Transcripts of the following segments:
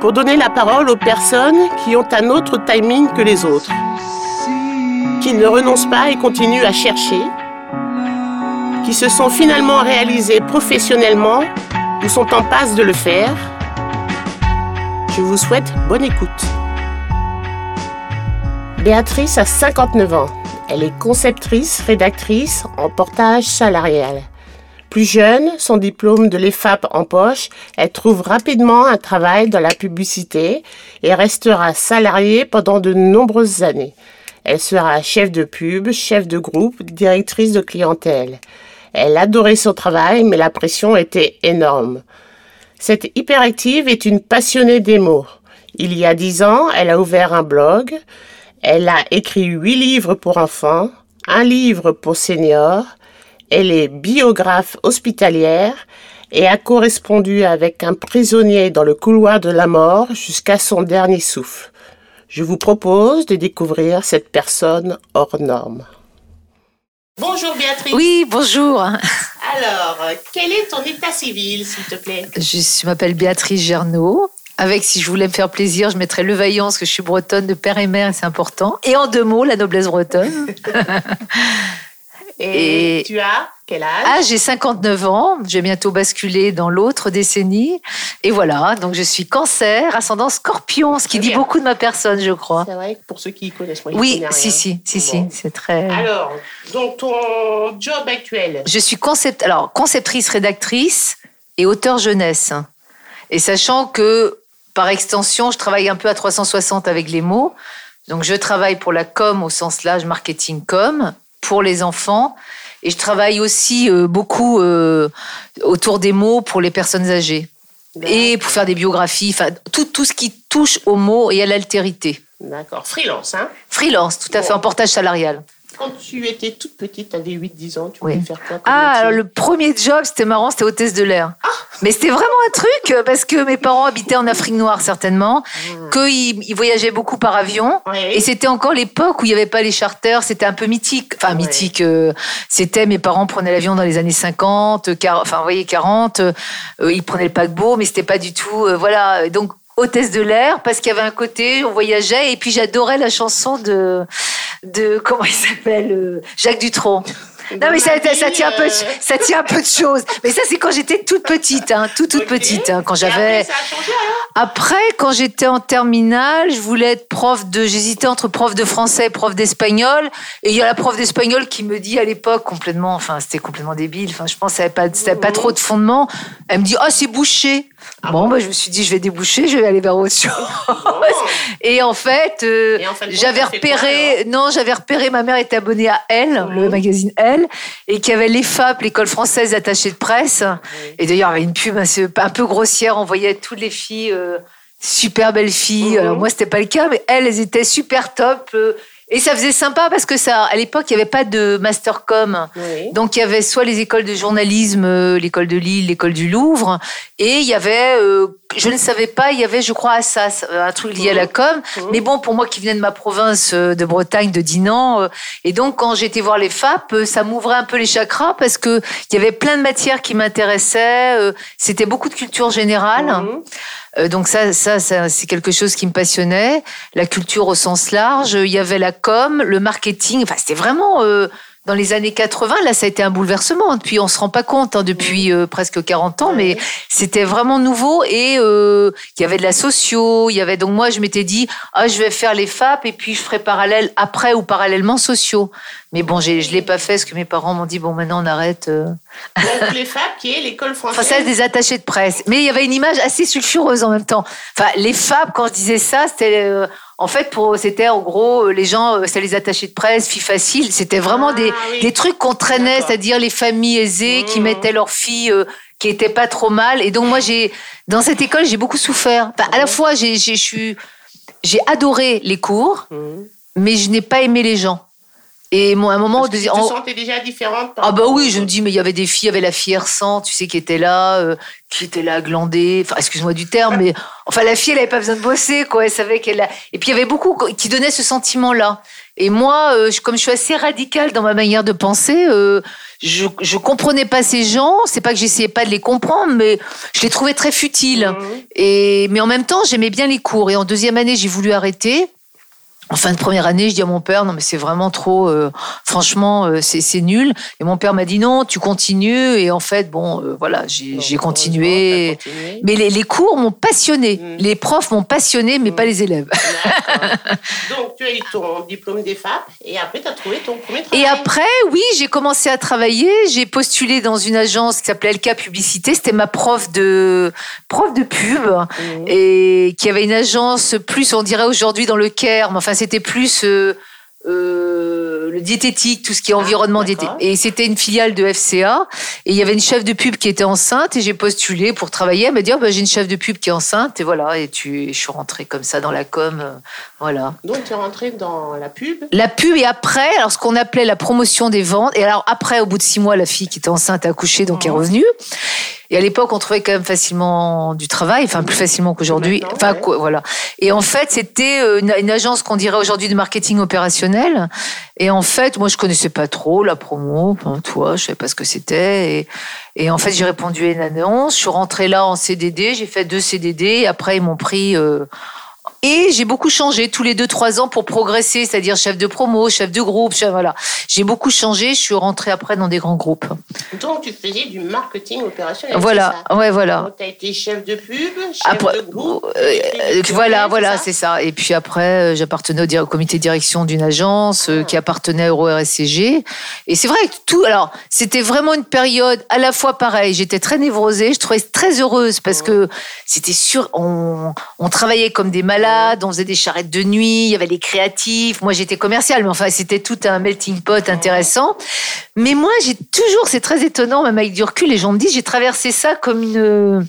pour donner la parole aux personnes qui ont un autre timing que les autres, qui ne renoncent pas et continuent à chercher, qui se sont finalement réalisées professionnellement ou sont en passe de le faire. Je vous souhaite bonne écoute. Béatrice a 59 ans. Elle est conceptrice, rédactrice en portage salarial. Plus jeune, son diplôme de l'EFAP en poche, elle trouve rapidement un travail dans la publicité et restera salariée pendant de nombreuses années. Elle sera chef de pub, chef de groupe, directrice de clientèle. Elle adorait son travail, mais la pression était énorme. Cette hyperactive est une passionnée des mots. Il y a dix ans, elle a ouvert un blog. Elle a écrit huit livres pour enfants, un livre pour seniors. Elle est biographe hospitalière et a correspondu avec un prisonnier dans le couloir de la mort jusqu'à son dernier souffle. Je vous propose de découvrir cette personne hors norme. Bonjour Béatrice. Oui, bonjour. Alors, quel est ton état civil, s'il te plaît? Je m'appelle Béatrice Gernaud. Avec, si je voulais me faire plaisir, je mettrais le vaillant, parce que je suis bretonne de père et mère, c'est important. Et en deux mots, la noblesse bretonne. et, tu as quel âge? Ah, j'ai 59 ans. Je vais bientôt basculer dans l'autre décennie. Et voilà, donc je suis cancer, ascendant scorpion, ce qui dit beaucoup de ma personne, je crois. C'est vrai, pour ceux qui connaissent moi, Oui, si, si, si, si, c'est très. Alors, donc ton job actuel? Je suis concept... Alors, conceptrice, rédactrice et auteur jeunesse. Et sachant que par extension, je travaille un peu à 360 avec les mots. Donc, je travaille pour la com au sens large, marketing com, pour les enfants. Et je travaille aussi euh, beaucoup euh, autour des mots pour les personnes âgées. Et pour faire des biographies, enfin, tout, tout ce qui touche aux mots et à l'altérité. D'accord. Freelance, hein? Freelance, tout à fait, en portage salarial. Quand tu étais toute petite, tu avais 8-10 ans, tu voulais faire quoi Ah, alors le premier job, c'était marrant, c'était hôtesse de l'air. Ah Mais c'était vraiment un truc, parce que mes parents habitaient en Afrique noire, certainement, mmh. qu'ils ils voyageaient beaucoup par avion. Et c'était encore l'époque où il n'y avait pas les charters, c'était un peu mythique. Enfin, mythique, euh, c'était mes parents prenaient l'avion dans les années 50, 40, enfin, vous voyez, 40, euh, ils prenaient le paquebot, mais c'était pas du tout. Euh, voilà. Donc, hôtesse de l'air parce qu'il y avait un côté, on voyageait et puis j'adorais la chanson de, de comment il s'appelle euh, Jacques Dutronc. Non mais ça, ça, tient un peu, ça tient un peu de choses. Mais ça c'est quand j'étais toute petite, hein, toute toute petite, hein, quand j'avais. Après, quand j'étais en terminale, je voulais être prof de, j'hésitais entre prof de français et prof d'espagnol. Et il y a la prof d'espagnol qui me dit à l'époque complètement, enfin c'était complètement débile. Enfin je pense que ça n'avait pas, pas trop de fondement. Elle me dit, oh c'est bouché. Ah bon, bah, je me suis dit, je vais déboucher, je vais aller vers autre chose. et en fait, euh, j'avais repéré, non, j'avais repéré, ma mère était abonnée à Elle, le magazine Elle, et qui avait l'EFAP, l'école française attachée de presse. Et d'ailleurs, avait une pub un peu grossière, on voyait toutes les filles, euh, super belles filles. Alors moi, c'était pas le cas, mais elles, elles étaient super top. Euh, et ça faisait sympa parce que ça, à l'époque, il n'y avait pas de mastercom. Donc, il y avait soit les écoles de journalisme, euh, l'école de Lille, l'école du Louvre, et il y avait, euh, je ne savais pas, il y avait, je crois, Assas, euh, un truc lié à la com. Mais bon, pour moi qui venais de ma province de Bretagne, de Dinan, et donc quand j'étais voir les FAP, ça m'ouvrait un peu les chakras parce que il y avait plein de matières qui m'intéressaient. C'était beaucoup de culture générale. Mhm. Euh, donc ça, ça, c'est quelque chose qui me passionnait. La culture au sens large. Il y avait la com, le marketing. Enfin, c'était vraiment euh, dans les années 80, là, ça a été un bouleversement. Depuis, on se rend pas compte, hein, depuis euh, presque 40 ans, mais c'était vraiment nouveau. Et euh, il y avait de la socio, il y avait donc moi, je m'étais dit, ah, je vais faire les FAP et puis je ferai parallèle après ou parallèlement sociaux. Mais bon, je l'ai pas fait parce que mes parents m'ont dit, bon, maintenant on arrête. Euh. Donc les FAP, qui est l'école française. Française des attachés de presse. Mais il y avait une image assez sulfureuse en même temps. Enfin, les FAP, quand je disais ça, c'était en fait, pour c'était en gros euh, les gens, euh, c'est les attachés de presse, filles faciles. C'était vraiment ah, des, des trucs qu'on traînait, c'est-à-dire les familles aisées qui mmh. mettaient leurs filles euh, qui étaient pas trop mal. Et donc moi, j'ai dans cette école, j'ai beaucoup souffert. à la mmh. fois, j'ai j'ai adoré les cours, mmh. mais je n'ai pas aimé les gens. Et moi, à un moment, tu te sentais déjà différente. ah bah oui, je me dis, mais il y avait des filles, il y avait la fille R100, tu sais, qui était là, euh, qui était là glandée. Enfin, excuse-moi du terme, mais enfin, la fille, elle avait pas besoin de bosser, quoi. Elle savait qu'elle. A... Et puis il y avait beaucoup qui donnaient ce sentiment-là. Et moi, euh, comme je suis assez radicale dans ma manière de penser, euh, je, je comprenais pas ces gens. C'est pas que j'essayais pas de les comprendre, mais je les trouvais très futiles. Mmh. Et mais en même temps, j'aimais bien les cours. Et en deuxième année, j'ai voulu arrêter. En fin de première année, je dis à mon père, non mais c'est vraiment trop, euh, franchement, euh, c'est nul. Et mon père m'a dit non, tu continues. Et en fait, bon, euh, voilà, j'ai continué. Mais les, les cours m'ont passionné. Mm. Les profs m'ont passionné, mais pas mm. les élèves. Donc tu as eu ton diplôme des FAP et après tu as trouvé ton premier travail. Et après, oui, j'ai commencé à travailler. J'ai postulé dans une agence qui s'appelait LK Publicité. C'était ma prof de prof de pub mm. et qui avait une agence plus, on dirait aujourd'hui dans le Caire, mais enfin c'était plus euh, euh, le diététique, tout ce qui est ah, environnement diététique. Et c'était une filiale de FCA. Et il y avait une chef de pub qui était enceinte et j'ai postulé pour travailler. Elle m'a dit, oh, bah, j'ai une chef de pub qui est enceinte. Et voilà, et tu, je suis rentrée comme ça dans la com. Euh, voilà. Donc tu es rentrée dans la pub? La pub et après, alors ce qu'on appelait la promotion des ventes. Et alors après, au bout de six mois, la fille qui était enceinte a accouché, donc est oh. revenue. Et à l'époque, on trouvait quand même facilement du travail, enfin plus facilement qu'aujourd'hui. Enfin quoi, voilà. Et en fait, c'était euh, une, agence qu'on dirait aujourd'hui de marketing opérationnel. Et en fait, moi, je connaissais pas trop la promo. Enfin, toi, je savais pas ce que c'était. Et, et, en fait, j'ai répondu à une annonce. Je suis rentrée là en CDD. J'ai fait deux CDD. Et après, ils m'ont pris. Euh, et j'ai beaucoup changé tous les deux trois ans pour progresser, c'est-à-dire chef de promo, chef de groupe, chef, voilà. J'ai beaucoup changé. Je suis rentrée après dans des grands groupes. Donc tu faisais du marketing opérationnel. Voilà, ouais, voilà. Tu as été chef de pub, chef de groupe. Euh, euh, voilà, voilà, c'est ça. Et puis après, euh, j'appartenais au, comité de direction d'une agence qui ah. appartenait à Euro RSCG. Et c'est vrai que tout. Alors, c'était vraiment une période à la fois pareil. J'étais très névrosée. Je trouvais très heureuse parce que c'était sûr. On, on travaillait comme des malades on faisait des charrettes de nuit, il y avait les créatifs. Moi, j'étais commerciale, mais enfin, c'était tout un melting pot intéressant. Mais moi, j'ai toujours, c'est très étonnant, même avec du recul, les gens me disent, j'ai traversé ça comme une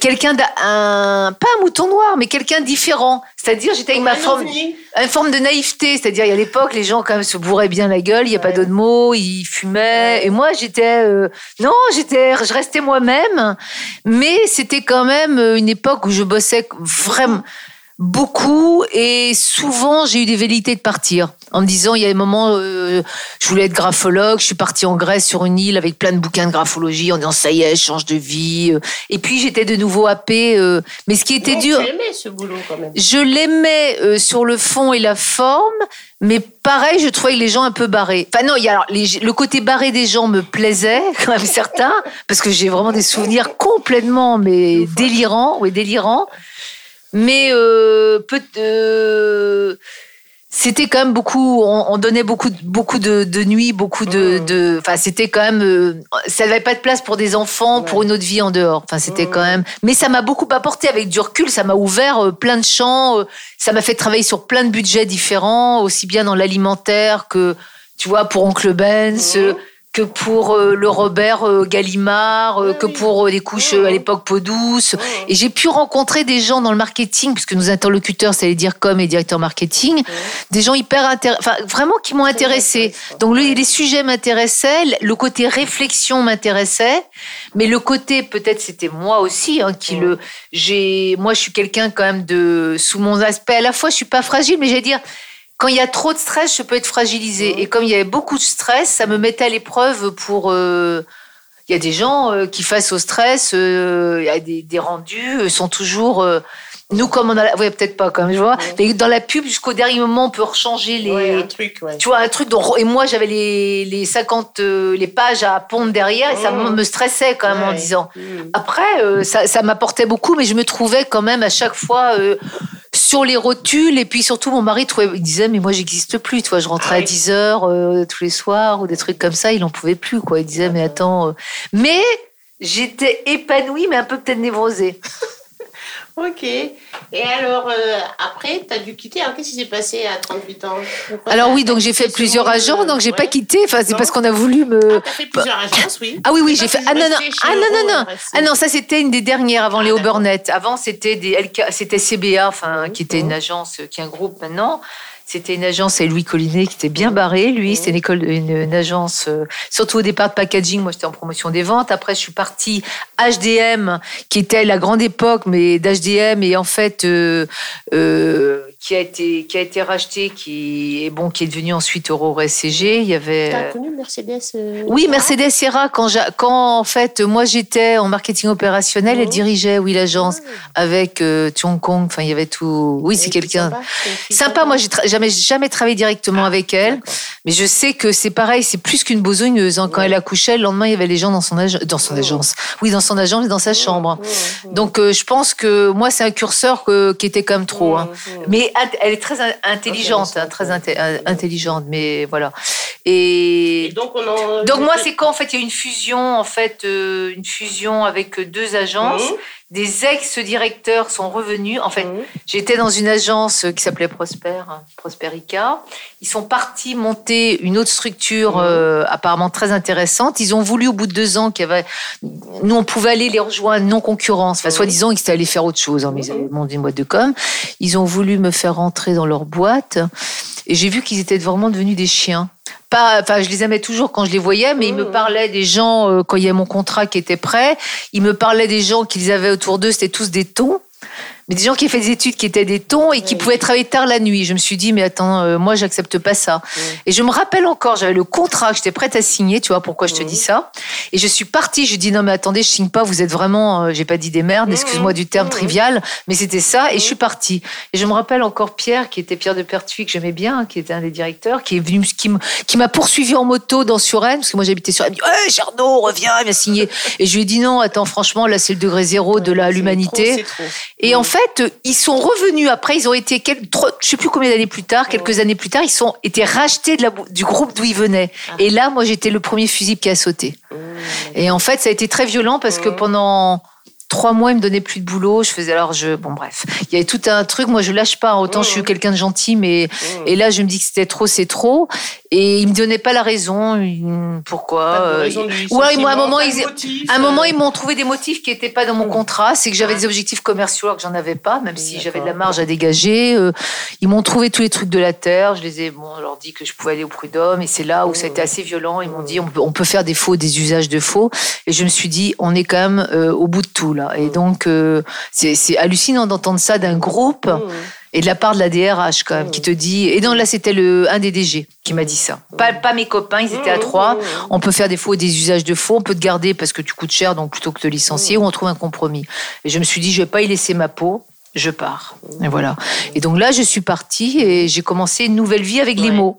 quelqu'un d'un pas un mouton noir mais quelqu'un différent. C'est-à-dire j'étais avec ma forme une forme de naïveté. C'est-à-dire à l'époque les gens quand même se bourraient bien la gueule il y a pas d'autre mot ils fumaient. Et moi j'étais euh, non j'étais je restais moi-même. Mais c'était quand même une époque où je bossais vraiment beaucoup et souvent j'ai eu des velléités de partir en me disant il y a des moments euh, je voulais être graphologue je suis partie en Grèce sur une île avec plein de bouquins de graphologie en disant ça y est je change de vie et puis j'étais de nouveau happée euh, mais ce qui était dur tu ce boulot quand même je l'aimais euh, sur le fond et la forme mais pareil, je trouvais les gens un peu barrés. Enfin non, il y a alors, le côté barré des gens me plaisait quand même certains parce que j'ai vraiment des souvenirs complètement mais délirants, oui délirants. Mais euh, peut, euh, c'était quand même beaucoup. On, donnait beaucoup, beaucoup de, de nuits, beaucoup de. Mmh. de enfin, c'était quand même. Euh, ça n'avait pas de place pour des enfants, pour une autre vie en dehors. Enfin, c'était quand mmh. même. Mais ça m'a beaucoup apporté avec du recul. Ça m'a ouvert euh, plein de champs. Euh, ça m'a fait travailler sur plein de budgets différents, aussi bien dans l'alimentaire que, tu vois, pour Oncle Benz. Mmh que pour euh, le Robert euh, Gallimard, euh, que pour les couches à l'époque peau douce. Et j'ai pu rencontrer des gens dans le marketing, puisque nos interlocuteurs, c'est les dire comme et directeurs marketing, des gens hyper intéressants, enfin vraiment qui m'ont intéressé. Donc les sujets m'intéressaient, le côté réflexion m'intéressait, mais le côté peut-être c'était moi aussi hein, qui le, j'ai, moi je suis quelqu'un quand même de sous mon aspect à la fois je suis pas fragile, mais j'allais dire quand il y a trop de stress, je peux être fragilisée. Et comme il y avait beaucoup de stress, ça me mettait à l'épreuve pour. Euh, il y a des gens euh, qui, face au stress, euh, il y a des, des rendus, sont toujours. Nous, comme on a, la... peut-être pas comme je vois, mais dans la pub jusqu'au dernier moment, on peut rechanger les. un truc, ouais. Tu vois un truc dont et moi j'avais les, les 50 euh, les pages à pondre derrière et ça me stressait quand même en disant. Mm. Après, euh, ça, ça m'apportait beaucoup, mais je me trouvais quand même à chaque fois. Euh, sur les rotules. Et puis surtout mon mari trouvait, il disait mais moi j'existe plus toi je rentrais à 10 ah heures tous les soirs ou des trucs comme ça. Il en pouvait plus quoi. Il disait mais attends mais j'étais épanouie mais un peu peut-être névrosée Ok. Et alors, euh, après, tu as dû quitter. Qu'est-ce qui s'est passé à 38 ans? Alors oui, donc j'ai fait plusieurs agents, donc j'ai pas quitté. Enfin, c'est parce qu'on a voulu me... Ah, as fait plusieurs agences, oui. Ah oui, oui, j'ai fait... Ah non, non, ah non, non, non. Ah non, ça c'était une des dernières avant ah, Léo Burnett. Avant, c'était des c'était CBA, enfin, qui était une agence, qui est un groupe maintenant. C'était une agence et Louis Collinet qui était bien barré. Lui, c'était une école, une, agence, euh, surtout au départ de packaging. Moi, j'étais en promotion des ventes. Après, je suis partie HDM, qui était la grande époque, mais d'HDM et en fait, euh, euh, qui a été qui a été racheté, qui est bon, qui est devenu ensuite Euro SCG. Il y avait. T'as connu Mercedes euh, Oui, Mercedes Serra quand quand en fait moi j'étais en marketing opérationnel, elle mhm. dirigeait oui l'agence ah. avec euh, Kong. Enfin il y avait tout. Oui, c'est quelqu'un sympa. Moi j'ai jamais jamais travaillé directement ah, avec elle, mais je sais que c'est pareil, c'est plus qu'une bosogneuse. Hein. Quand elle accouchait, le lendemain il y avait les gens dans son dans son agence. Oui, dans son agence, dans sa chambre. Donc euh, je pense que moi c'est un curseur qui était quand même trop. Hein. Mais elle est très intelligente, hein, très intelligente, mais voilà. Et, donc, moi, c'est quand en fait? Il y a une fusion, en fait, euh, une fusion avec deux agences. Mmh. Des ex-directeurs sont revenus. En fait, mmh. j'étais dans une agence qui s'appelait Prosper, Prosperica. Ils sont partis monter une autre structure mmh. euh, apparemment très intéressante. Ils ont voulu, au bout de deux ans, qu'il y avait, nous, on pouvait aller les rejoindre non concurrence. Enfin, soi-disant, ils étaient allés faire autre chose. Hein, mais ils avaient monté une boîte de com. Ils ont voulu me faire rentrer dans leur boîte. Et j'ai vu qu'ils étaient vraiment devenus des chiens enfin, je les aimais toujours quand je les voyais, mais ils me mmh. parlaient des gens euh, quand il y avait mon contrat qui était prêt. Ils me parlaient des gens qu'ils avaient autour d'eux, c'était tous des tons mais des gens qui fait des études qui étaient des tons et qui pouvaient travailler tard la nuit. Je me suis dit, mais attends, euh, moi, j'accepte pas ça. Et je me rappelle encore, j'avais le contrat que j'étais prête à signer, tu vois, pourquoi je te dis ça. Et je suis partie, je dis, non, mais attendez, je signe pas, vous êtes vraiment, euh, j'ai pas dit des merdes, excuse-moi du terme trivial, mais c'était ça, et je suis partie. Et je me rappelle encore Pierre, qui était Pierre de Pertuis, que j'aimais bien, qui était un des directeurs, qui est venu, qui m'a poursuivi en moto dans Suresnes, parce que moi j'habitais sur. Il m'a dit, ouais, Chardot, reviens, il m'a signé. Et je lui ai dit, non, attends, franchement, là, c'est le degré zéro de l'humanité. Et en fait, ils sont revenus après, ils ont été, quelques, je sais plus combien d'années plus tard, quelques années plus tard, ils sont été rachetés de la, du groupe d'où ils venaient. Ah. Et là, moi, j'étais le premier fusible qui a sauté. Mmh. Et en fait, ça a été très violent parce que mmh. pendant trois mois, il me donnait plus de boulot. Je faisais alors je bon bref, il y avait tout un truc. Moi, je lâche pas. Autant je suis quelqu'un de gentil, mais et là, je me dis que c'était trop, c'est trop. Et il me donnait pas la raison. Pourquoi euh, Ou alors, à un moment, ils, un moment, ils m'ont trouvé des motifs qui étaient pas dans mon contrat. C'est que j'avais des objectifs commerciaux alors que j'en avais pas, même si j'avais de la marge à dégager. Euh, ils m'ont trouvé tous les trucs de la terre. Je les ai, bon, leur dit que je pouvais aller au prud'homme. Et c'est là où ça a été assez violent. Ils m'ont dit, on peut, faire des faux, des usages de faux. Et je me suis dit, on est quand même euh, au bout de tout là. Et donc, euh, c'est hallucinant d'entendre ça d'un groupe mmh. et de la part de la DRH quand même, qui te dit. Et donc là, c'était le un des DG qui m'a dit ça. Pas, pas mes copains, ils étaient à trois. On peut faire des faux, des usages de faux. On peut te garder parce que tu coûtes cher, donc plutôt que te licencier, ou on trouve un compromis. Et je me suis dit, je vais pas y laisser ma peau je pars. Et voilà. Et donc là, je suis partie et j'ai commencé une nouvelle vie avec les mots.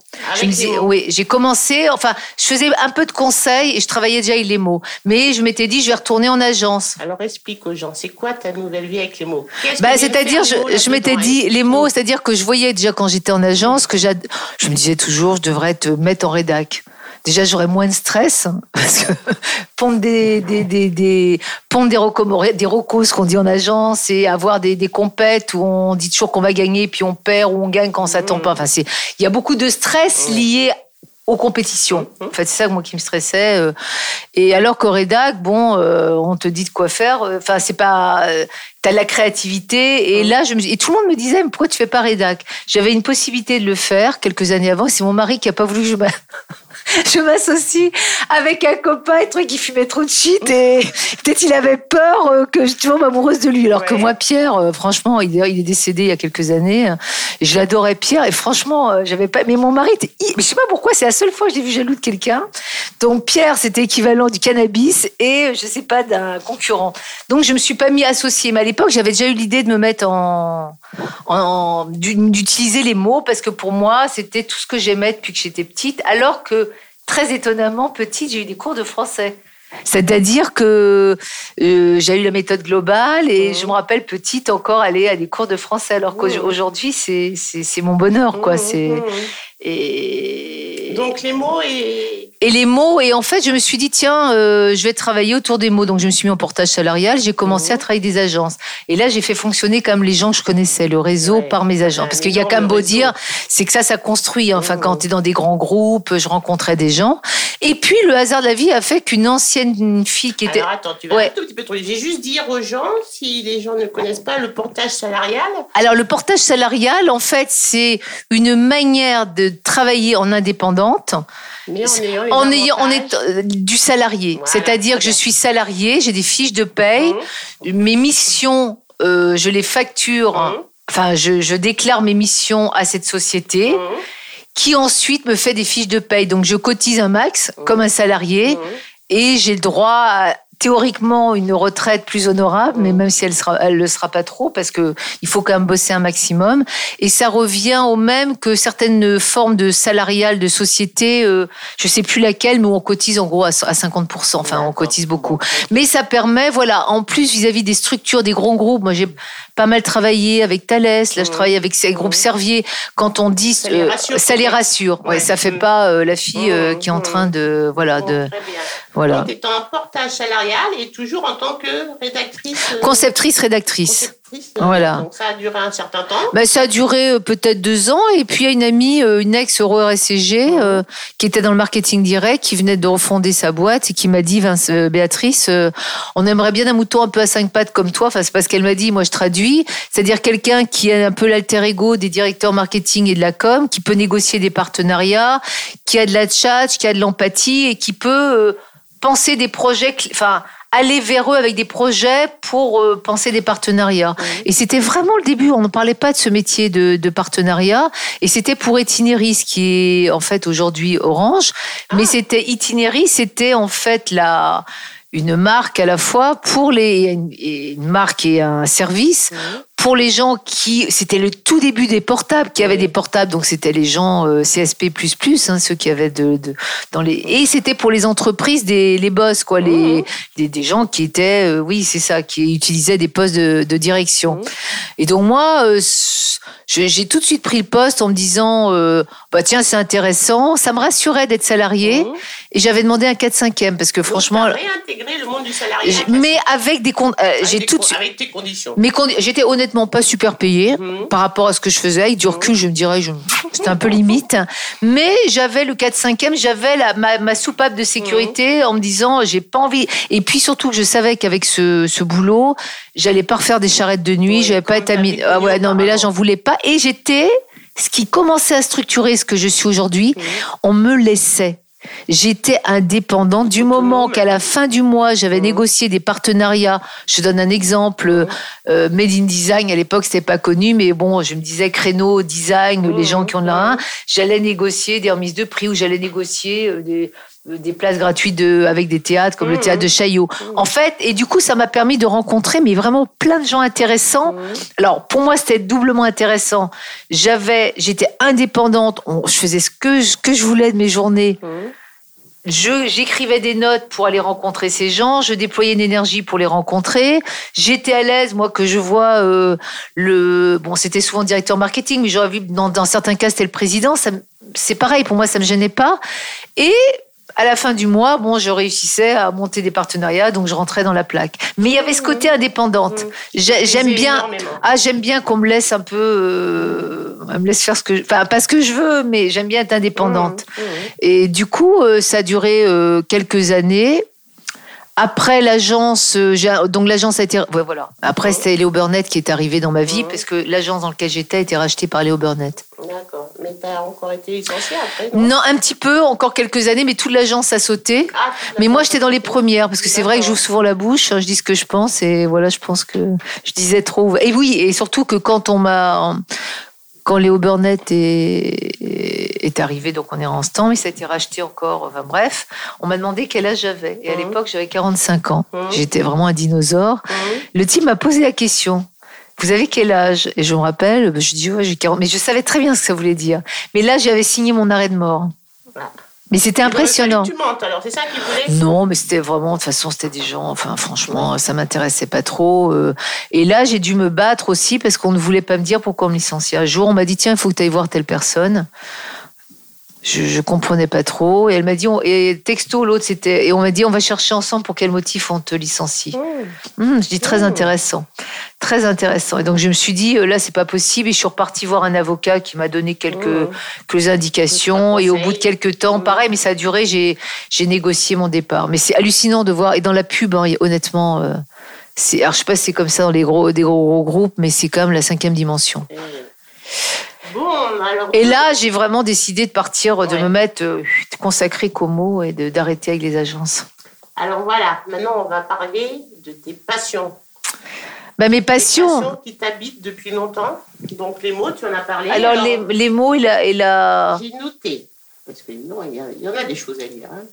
oui, j'ai commencé, enfin, je faisais un peu de conseils et je travaillais déjà avec les mots. Mais je m'étais dit, je vais retourner en agence. Alors explique aux gens, c'est quoi ta nouvelle vie avec les mots? Bah, C'est-à-dire, je, je m'étais dit, les mots, c'est-à-dire que je voyais déjà quand j'étais en agence que je me disais toujours, je devrais te mettre en rédac déjà j'aurais moins de stress parce que pondre des des des des pondre des des recos ce qu'on dit en agence et avoir des des compètes où on dit toujours qu'on va gagner puis on perd ou on gagne quand ça tombe pas enfin c'est il y a beaucoup de stress lié aux compétitions. En fait, c'est ça moi qui me stressait. Euh. Et alors qu'au rédac, bon, euh, on te dit de quoi faire. Euh, enfin, c'est pas. T'as la créativité. Et là, je me... et tout le monde me disait, mais pourquoi tu fais pas rédac? J'avais une possibilité de le faire quelques années avant. C'est mon mari qui a pas voulu que je je m'associe avec un copain, et truc qui fumait trop de shit et peut-être il avait peur euh, que je tombe amoureuse de lui. Alors que moi, Pierre, euh, franchement, il est, décédé il y a quelques années. Je l'adorais Pierre et franchement, euh, j'avais pas. Mais mon mari, était... mais je sais pas pourquoi, c'est la seule fois que j'ai vu jaloux de quelqu'un. Donc Pierre, c'était équivalent du cannabis et je sais pas d'un concurrent. Donc je me suis pas mis associé. Mais à l'époque, j'avais déjà eu l'idée de me mettre en, en d'utiliser les mots parce que pour moi, c'était tout ce que j'aimais depuis que j'étais petite. Alors que très étonnamment, petite, j'ai eu des cours de français. C'est-à-dire que euh, j'ai eu la méthode globale et mmh. je me rappelle petite encore aller à des cours de français alors mmh. qu'aujourd'hui c'est mon bonheur quoi. Mmh, c'est et donc les mots et et les mots. Et en fait, je me suis dit, tiens, euh, je vais travailler autour des mots. Donc, je me suis mis en portage salarial. J'ai commencé à travailler des agences. Et là, j'ai fait fonctionner comme les gens que je connaissais, le réseau par mes agents. Parce qu'il y a quand même beau dire, c'est que ça, ça construit. Hein. Enfin, quand tu es dans des grands groupes, je rencontrais des gens. Et puis, le hasard de la vie a fait qu'une ancienne fille qui était. Alors, attends, tu vas un tout petit peu trop. J'ai juste dire aux gens, si les gens ne connaissent pas le portage salarial. Alors, le portage salarial, en fait, c'est une manière de travailler en indépendante mais en ayant, on est euh, du salarié, c'est-à-dire que je suis salarié, j'ai des fiches de paye, mmh. mes missions, euh, je les facture, mmh. enfin je, déclare mes missions à cette société. Mmh. qui ensuite me fait des fiches de paye. Donc je cotise un max comme un salarié et j'ai le droit à théoriquement une retraite plus honorable, mais même si elle sera, elle le sera pas trop parce que il faut quand même bosser un maximum. Et ça revient au même que certaines formes de salariales de société, euh, je sais plus laquelle, mais on cotise en gros à 50%. Enfin, on cotise beaucoup. Mais ça permet, voilà, en plus vis-à-vis des structures, des grands groupes. Moi, j'ai pas mal travaillé avec Thales. Là, je travaille avec ces groupes Servier. Quand on dit, ça les rassure. ça, les rassure. Ouais, ça fait pas euh, la fille euh, qui est en train de, voilà, de. Voilà. Tu en portage salarial et toujours en tant que rédactrice. Euh, Conceptrice, rédactrice. Euh, voilà. Donc ça a duré un certain temps. Ben, ça a duré euh, peut-être deux ans. Et puis il y a une amie, une ex Euro RSCG, mhm. qui était dans le marketing direct, qui venait de refonder sa boîte et qui m'a dit, Vince, Béatrice, on aimerait bien un mouton un peu à cinq pattes comme toi. Enfin, c'est parce qu'elle m'a dit, moi je traduis, c'est-à-dire quelqu'un qui a un peu l'alter ego des directeurs marketing et de la com, qui peut négocier des partenariats, qui a de la chat, qui a de l'empathie et qui peut penser des projets, enfin aller vers eux avec des projets pour euh, penser des partenariats. Et c'était vraiment le début. On ne parlait pas de ce métier de, de partenariat. Et c'était pour Itineris, qui est en fait aujourd'hui Orange. Mais ah. c'était Itineris, c'était en fait la une marque à la fois pour les une marque et un service pour les gens qui c'était le tout début des portables qui avaient des portables donc c'était les gens euh, CSP++ hein, ceux qui avaient de, de, dans les et c'était pour les entreprises des les boss quoi les mmh. des, des, gens qui étaient euh, oui c'est ça qui utilisaient des postes de, de direction mmh. et donc moi euh, j'ai tout de suite pris le poste en me disant bah tiens c'est intéressant ça me rassurait d'être salarié mmh. et j'avais demandé un 4 5 e parce que franchement réintégrer le monde du salarié mais avec des j'ai tout avec tes conditions mais j'étais honnêtement pas super payé mhm. par rapport à ce que je faisais. Avec du mhm. recul, je me dirais, c'était un peu limite. Mais j'avais le 4-5e, j'avais ma, ma, soupape de sécurité mhm. en me disant, j'ai pas envie. Et puis surtout je savais qu'avec ce, ce boulot, j'allais pas refaire des charrettes de nuit, j'allais pas être amie. Ah ouais, non, mais là, j'en voulais pas. Et j'étais, ce qui commençait à structurer ce que je suis aujourd'hui, on me laissait. J'étais indépendante du moment qu'à la fin du mois, j'avais mmh. négocié des partenariats. Je donne un exemple. Mmh. Euh, Made in Design, à l'époque, c'était pas connu, mais bon, je me disais créneau, design, les gens qui ont là un. J'allais négocier des remises de prix ou j'allais négocier euh, des, des places gratuites de, avec des théâtres comme le théâtre de Chaillot. En fait, et du coup, ça m'a permis de rencontrer mais vraiment plein de gens intéressants. Alors, pour moi, c'était doublement intéressant. J'avais, j'étais indépendante, je faisais ce que, ce que je voulais de mes journées j'écrivais des notes pour aller rencontrer ces gens, je déployais une énergie pour les rencontrer. J'étais à l'aise, moi, que je vois euh, le. Bon, c'était souvent directeur marketing, mais j'aurais vu dans, dans certains cas c'était le président. C'est pareil, pour moi, ça me gênait pas. Et à la fin du mois, bon, je réussissais à monter des partenariats, donc je rentrais dans la plaque. Mais il y avait ce côté indépendante. Mmh. J'aime bien, ah, j'aime bien qu'on me laisse un peu, euh, me laisse faire ce que, enfin, pas ce que je veux, mais j'aime bien être indépendante. Mmh. Mmh. Et du coup, euh, ça a duré euh, quelques années Après l'agence, euh, donc l'agence a été, ouais, voilà. Après c'était Léo Burnett qui est arrivé dans ma vie parce que l'agence dans laquelle j'étais a été rachetée par Léo Burnett. D'accord. Mais tu as encore été licenciée après non, un petit peu, encore quelques années, mais toute l'agence a sauté. Ah, mais moi j'étais dans les premières parce que c'est vrai que j'ouvre souvent la bouche, hein, je dis ce que je pense et voilà, je pense que je disais trop. Et oui, et surtout que quand on m'a quand Léo Burnett est, est arrivé, donc on est en stand, mais ça a été racheté encore, enfin bref, on m'a demandé quel âge j'avais. Et à mmh. l'époque, j'avais 45 ans. Mmh. J'étais vraiment un dinosaure. Mmh. Le type m'a posé la question. Vous avez quel âge? Et je me rappelle, je dis, ouais, j'ai 40. Mais je savais très bien ce que ça voulait dire. Mais là, j'avais signé mon arrêt de mort. Ah. Mais c'était impressionnant. Tu mentes alors, c'est ça qu'il voulait Non, mais c'était vraiment, de toute façon, c'était des gens, enfin, franchement, ça m'intéressait pas trop. Euh. Et là, j'ai dû me battre aussi parce qu'on ne voulait pas me dire pourquoi on me licenciait. Un jour, on m'a dit, tiens, il faut que tu ailles voir telle personne je, je comprenais pas trop. Et elle m'a dit, et texto, l'autre, c'était, et on m'a dit, on va chercher ensemble pour quel motif on te licencie. Mmh. Mmh, je dis très mmh. intéressant, très intéressant. Et donc je me suis dit, euh, là, c'est pas possible. Et je suis repartie voir un avocat qui m'a donné quelques, quelques indications. Et au bout de quelques temps, pareil, mais ça a duré. J'ai, j'ai négocié mon départ. Mais c'est hallucinant de voir. Et dans la pub, hein, honnêtement. Euh, c'est, alors je sais pas si c'est comme ça dans les gros, des gros, gros groupes, mais c'est quand même la cinquième dimension. Et là, j'ai vraiment décidé de partir, de me mettre euh, consacré Como et d'arrêter avec les agences. Alors voilà, maintenant on va parler de tes passions. Bah, mes passions. passions qui t'habitent depuis longtemps. Donc les mots, tu en as parlé. Alors, les, les, mots et la. Et la... J'ai noté. Parce que non, il y, en a des choses à lire. Hein.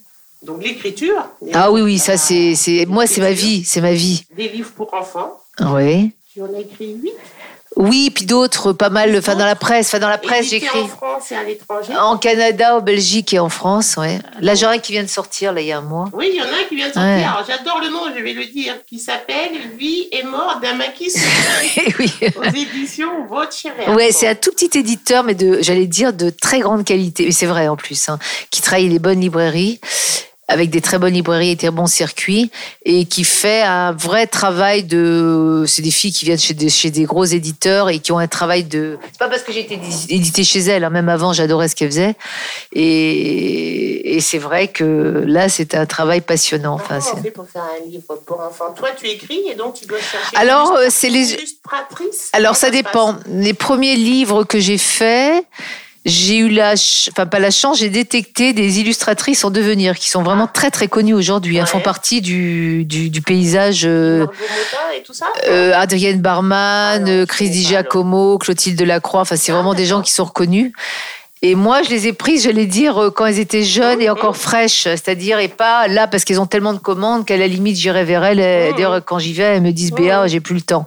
Donc l'écriture. Ah oui, oui, ça c'est. Moi, c'est ma vie. C'est ma vie. Des livres pour enfants. Oui. Tu en as écrit huit? Oui, puis d'autres, pas mal, enfin dans la presse, enfin dans la presse, j'écris. En France et à l'étranger. En Canada, en Belgique et en France, ouais. Là, j'en ai qui vient de sortir là il y a un mois. Oui, il y en a un qui vient de sortir. J'adore le nom, je vais le dire, qui s'appelle Vie et mort d'un maquis. oui. Aux éditions Vautier-Vert. Ouais, c'est un tout petit éditeur, mais de, j'allais dire, de très grande qualité. Et c'est vrai en plus, hein, qui travaille les bonnes librairies avec des très bonnes librairies et des bons circuits, et qui fait un vrai travail de. C'est des filles qui viennent chez des, chez des gros éditeurs et qui ont un travail de. C'est pas parce que j'ai été éditée chez elles, hein, même avant, j'adorais ce qu'elles faisaient. Et, et c'est vrai que là, c'était un travail passionnant. Enfin, on fait pour faire un livre pour enfants? Toi, tu écris et donc tu dois chercher. Alors, euh, c'est les. Alors, ça dépend. Les premiers livres que j'ai faits j'ai eu la, enfin pas la chance, j'ai détecté des illustratrices en devenir qui sont vraiment très très connues aujourd'hui. Elles font partie du, du, paysage. Euh, et tout ça? euh, Adrienne Barman, ah, Chris Di Giacomo, Clotilde Delacroix. Enfin, c'est vraiment des gens qui sont reconnus. Et moi, je les ai prises, j'allais dire, euh, quand elles étaient jeunes et encore fraîches, c'est-à-dire, et pas là, parce qu'elles ont tellement de commandes qu'à la limite, j'irai vers elles. D'ailleurs, quand j'y vais, elles me disent, Béa, j'ai plus le temps.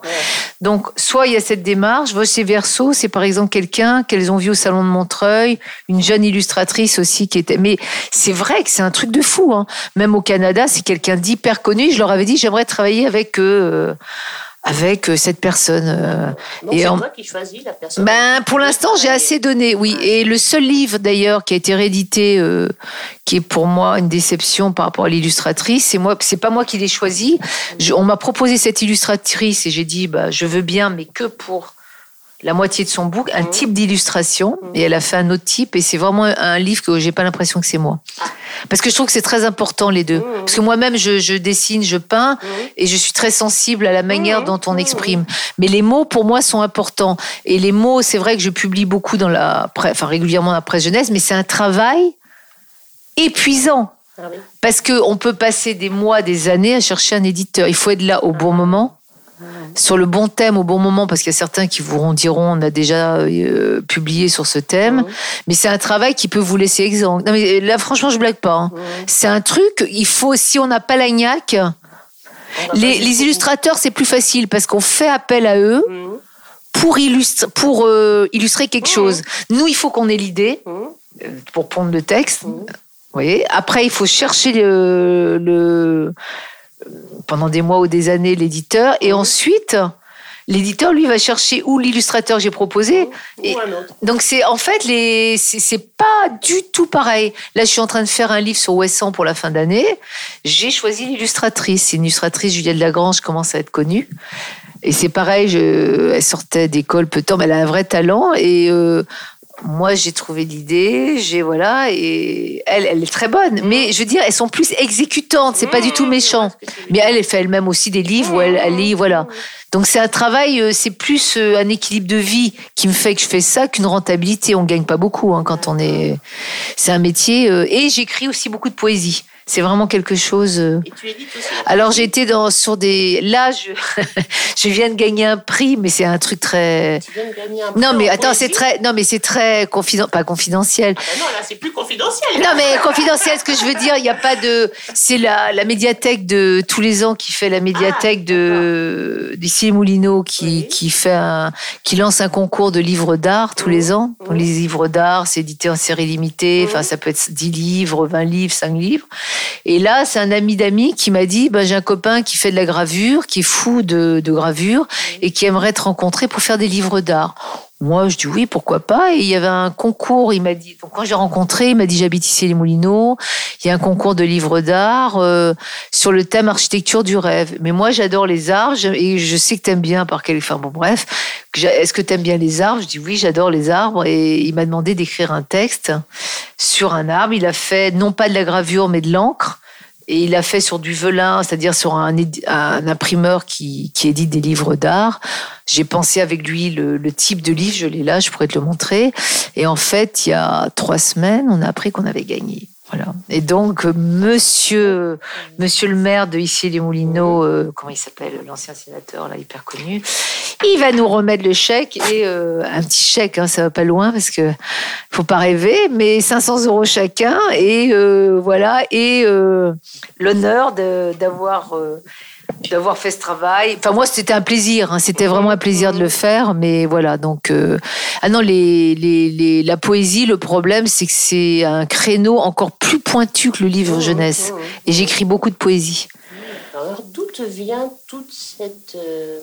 Donc, soit il y a cette démarche. Vosé Verso, c'est par exemple quelqu'un qu'elles ont vu au Salon de Montreuil, une jeune illustratrice aussi qui était. Mais c'est vrai que c'est un truc de fou. Hein. Même au Canada, c'est quelqu'un d'hyper connu. Je leur avais dit, j'aimerais travailler avec eux avec euh, cette personne. Euh, Donc c'est toi qui choisis la personne. Ben pour l'instant j'ai assez donné, oui. Et le seul livre d'ailleurs qui a été réédité, euh, qui est pour moi une déception par rapport à l'illustratrice, c'est moi, c'est pas moi qui l'ai choisi. on m'a proposé cette illustratrice et j'ai dit bah je veux bien, mais que pour la moitié de son book, un mmh. type d'illustration, mmh. et elle a fait un autre type, et c'est vraiment un livre que j'ai pas l'impression que c'est moi. Ah. Parce que je trouve que c'est très important les deux. Mmh. Parce que moi-même, je, dessine, je peins, et je suis très sensible à la manière dont on exprime. Mais les mots, pour moi, sont importants. Et les mots, c'est vrai que je publie beaucoup dans la, enfin régulièrement dans la presse jeunesse, mais c'est un travail épuisant. Ah Parce qu'on peut passer des mois, des années à chercher un éditeur. Il faut être là au bon moment sur le bon thème au bon moment, parce qu'il y a certains qui vous diront on a déjà euh, publié sur ce thème, mais c'est un travail qui peut vous laisser exempt. Non mais là franchement je blague pas. Hein. C'est un truc, il faut si on n'a pas la gnaque, les, illustrateurs c'est plus facile parce qu'on fait appel à eux. Pour, illustrer, pour euh, illustrer quelque chose. Nous, il faut qu'on ait l'idée euh, pour prendre le texte. Oui. Après, il faut chercher le pendant des mois ou des années l'éditeur, et ensuite l'éditeur lui va chercher où l'illustrateur j'ai proposé. Et donc c'est en fait les c'est pas du tout pareil. Là je suis en train de faire un livre sur Wesson pour la fin d'année. J'ai choisi l'illustratrice, c'est une illustratrice Juliette Lagrange commence à être connue. Et c'est pareil, je, elle sortait d'école peu de temps, mais elle a un vrai talent et euh, moi j'ai trouvé l'idée, j'ai voilà, et elle, elle est très bonne. Mais je veux dire, elles sont plus exécutantes, c'est pas du tout méchant. Mais elle, elle fait elle-même aussi des livres où elle, elle lit, voilà. Donc c'est un travail, euh, c'est plus euh, un équilibre de vie qui me fait que je fais ça qu'une rentabilité. On gagne pas beaucoup hein, quand on est. C'est un métier. Euh, et j'écris aussi beaucoup de poésie. C'est vraiment quelque chose. Euh. Et tu aussi Alors j'étais dans sur des. Là, je, je viens de gagner un prix, mais c'est un truc très. Tu viens de gagner un prix Non, mais attends, c'est très. Non, mais c'est très confidentiel, pas confidentiel. Ah ben non, là, c'est plus confidentiel. Non, mais confidentiel, ce que je veux dire, il n'y a pas de. C'est la, la médiathèque de tous les ans qui fait la médiathèque ah, de d'ici Moulineau qui qui fait un qui lance un concours de livres d'art tous les ans. Mmh. Les livres d'art, c'est édité en série limitée. Enfin, ça peut être 10 livres, 20 livres, 5 livres. Et là, c'est un ami d'amis qui m'a dit, ben, j'ai un copain qui fait de la gravure, qui est fou de, de gravure et qui aimerait te rencontrer pour faire des livres d'art. Moi, je dis oui, pourquoi pas. Et il y avait un concours. Il m'a dit. Donc quand j'ai rencontré, il m'a dit j'habite ici les Moulineaux. Il y a un concours de livres d'art euh, sur le thème architecture du rêve. Mais moi, j'adore les arbres et je sais que tu aimes bien par quel. Enfin bon, bref. Est-ce que tu aimes bien les arbres? Je dis oui, j'adore les arbres. Et il m'a demandé d'écrire un texte sur un arbre. Il a fait non pas de la gravure, mais de l'encre. Et il a fait sur du velin, c'est-à-dire sur un, un imprimeur qui, qui, édite des livres d'art. J'ai pensé avec lui le, le, type de livre, je l'ai là, je pourrais te le montrer. Et en fait, il y a trois semaines, on a appris qu'on avait gagné. Et donc, monsieur, monsieur le maire de ici les Moulineaux, euh, comment il s'appelle, l'ancien sénateur, là, hyper connu, il va nous remettre le chèque et euh, un petit chèque, hein, ça va pas loin parce que faut pas rêver, mais 500 euros chacun et euh, voilà et l'honneur d'avoir d'avoir fait ce travail. Enfin, moi, c'était un plaisir. Hein. C'était vraiment un plaisir de le faire. Mais voilà, donc. Euh, ah non, les, les, la poésie, le problème, c'est que c'est un créneau encore plus pointu que le livre jeunesse. Et j'écris beaucoup de poésie. Alors, d'où te vient toute cette. Euh,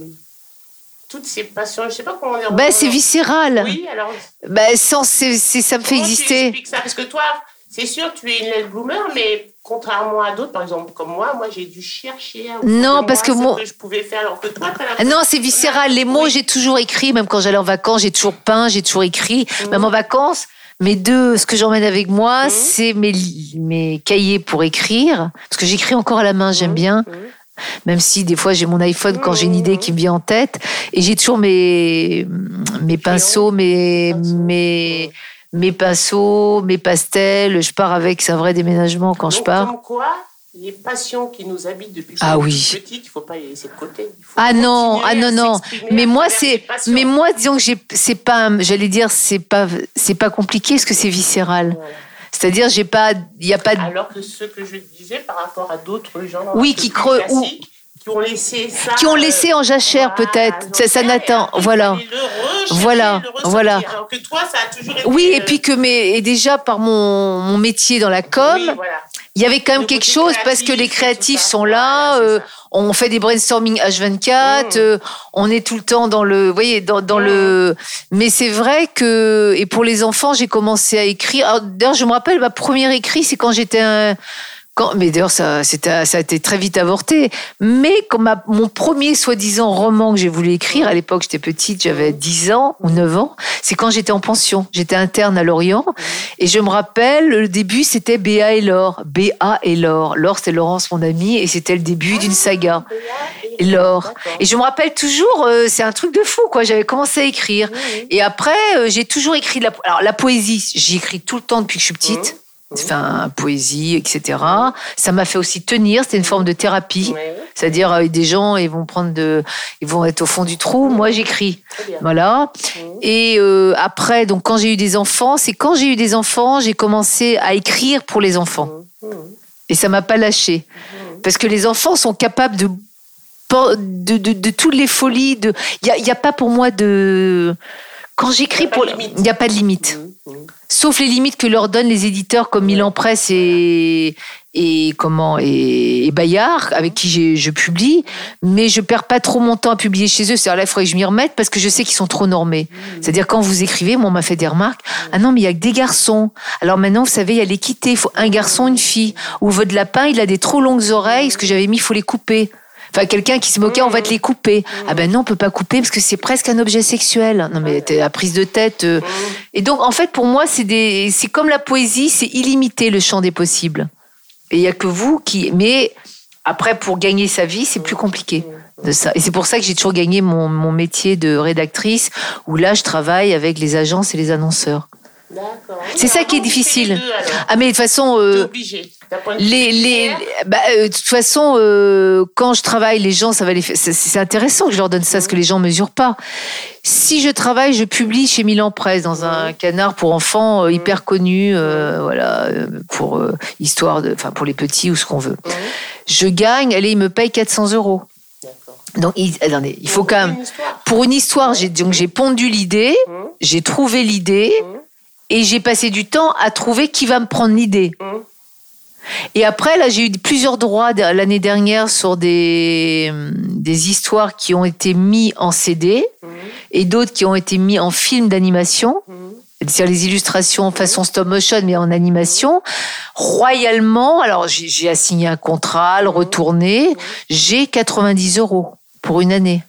toutes ces passions, je sais pas comment dire. Ben, c'est viscéral. Oui, alors. Ben, sans, c'est, ça me fait exister. Tu ça? Parce que toi, c'est sûr, tu es une late bloomer, mais contrairement à d'autres, par exemple comme moi, moi j'ai dû chercher. Non, parce que moi, je pouvais faire. Alors que toi, non, c'est viscéral. Les mots, j'ai toujours écrit, même quand j'allais en vacances, j'ai toujours peint, j'ai toujours écrit, mhm. même en vacances. Mes deux, ce que j'emmène avec moi, mhm. c'est mes, mes cahiers pour écrire, parce que j'écris encore à la main, j'aime mhm. bien même si des fois j'ai mon iPhone quand j'ai une idée qui me vient en tête et j'ai toujours mes mes pinceaux mes mes mes pinceaux, mes pastels. Je pars avec, c'est un vrai déménagement quand je pars. Comme quoi, les passions qui nous habitent depuis ah oui. petite, il faut pas les laisser de côté. ah non, ah non, non. Mais moi, c'est, mais moi, disons que c'est pas, j'allais dire, c'est pas, c'est pas compliqué parce que c'est viscéral. C'est-à-dire, j'ai pas, il y a pas. Alors que ce que je disais par rapport à d'autres gens. Oui, qui creux qui ont laissé ça. Qui ont laissé en jachère peut-être. Ça, ça n'attend. Voilà. voilà. voilà. Alors que toi, ça a toujours été Oui, et puis que mais et déjà par mon, mon métier dans la com, il y avait quand même quelque chose parce que les créatifs sont là. Euh, on fait des brainstorming H24. Mmh. Euh, on est tout le temps dans le, vous voyez, dans, dans le. Mmh. Mais c'est vrai que et pour les enfants, j'ai commencé à écrire. D'ailleurs, je me rappelle ma première écrit, c'est quand j'étais un mais d'ailleurs, ça, ça a été très vite avorté. Mais comme mon premier soi-disant roman que j'ai voulu écrire, à l'époque j'étais petite, j'avais 10 ans ou 9 ans, c'est quand j'étais en pension. J'étais interne à Lorient. Et je me rappelle, le début, c'était Béa et Laure. Béa et Laure. Laure, c'était Laurence, mon amie, et c'était le début d'une saga. Et Laure. Et je me rappelle toujours, euh, c'est un truc de fou, quoi. J'avais commencé à écrire. Et après, euh, j'ai toujours écrit de la, alors, la poésie. Tout le temps depuis que je suis petite enfin poésie, etc. Ça m'a fait aussi tenir. C'était une forme de thérapie, c'est-à-dire euh, des gens ils vont prendre de, ils vont être au fond du trou. Moi j'écris, voilà. Et euh, après, donc quand j'ai eu des enfants, c'est quand j'ai eu des enfants, j'ai commencé à écrire pour les enfants. Et ça m'a pas lâché, parce que les enfants sont capables de de, de, toutes les folies. De, il y a, a, pas pour moi de quand j'écris pour, il n'y a pas de limite. Sauf les limites que leur donnent les éditeurs comme Milan Presse et, et comment et, Bayard avec qui je publie. Mais je perds pas trop mon temps à publier chez eux. C'est-à-dire là il faudrait que je m'y remette parce que je sais qu'ils sont trop normés. C'est-à-dire quand vous écrivez moi on m'a fait des remarques. Ah non mais il y a que des garçons. Alors maintenant vous savez il y a l'équité. Il faut un garçon une fille. Ou votre lapin il a des trop longues oreilles. Ce que j'avais mis il faut les couper Enfin, quelqu'un qui se moquait, on va te les couper. Ah ben non, on peut pas couper parce que c'est presque un objet sexuel. Non mais t'es la prise de tête. euh. Et donc, en fait, pour moi, c'est des, c'est comme la poésie, c'est illimité le champ des possibles. Et il y a que vous qui. Mais après, pour gagner sa vie, c'est plus compliqué. De ça. Et c'est pour ça que j'ai toujours gagné mon, mon métier de rédactrice, où là, je travaille avec les agences et les annonceurs. C'est ça qui est difficile. Ah mais de toute façon, T'es euh, obligé. Les, les, bah, euh, de toute façon, euh, quand je travaille, les gens, ça va les. C'est intéressant que je leur donne ça, parce que les gens mesurent pas. Si je travaille, je publie chez Milan Presse dans un canard pour enfants euh, hyper connu, euh, voilà, pour histoire de, enfin pour les petits ou ce qu'on veut. Je gagne, allez, ils me payent 400 euros. Donc, il, attendez, il faut quand même. Une. Pour une histoire, j'ai donc j'ai pondu l'idée, j'ai trouvé l'idée, et j'ai passé du temps à trouver qui va me prendre l'idée. Et après, là, j'ai eu plusieurs droits l'année dernière sur des, des histoires qui ont été mis en CD Mhm. et d'autres qui ont été mis en film d'animation. Mhm. C'est-à-dire les illustrations façon stop motion, mais en animation. Royalement, alors j'ai j'ai assigné un contrat, le retourné, j'ai 90 euros pour une année.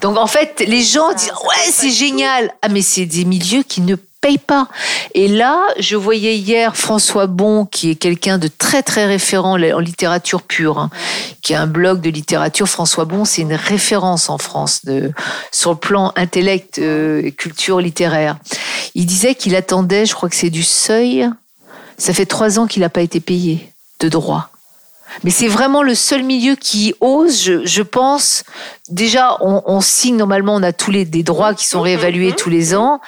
Donc en fait, les gens disent ouais c'est génial. Ah mais c'est des milieux qui ne payent pas. Et là, je voyais hier François Bon, qui est quelqu'un de très très référent en littérature pure, hein, qui a un blog de littérature. François Bon, c'est une référence en France de, sur le plan intellect, euh, culture littéraire. Il disait qu'il attendait, je crois que c'est du seuil. Ça fait trois ans qu'il n'a pas été payé de droit. Mais c'est vraiment le seul milieu qui ose, je, je pense. Déjà, on, on signe normalement, on a tous les des droits qui sont réévalués tous les ans.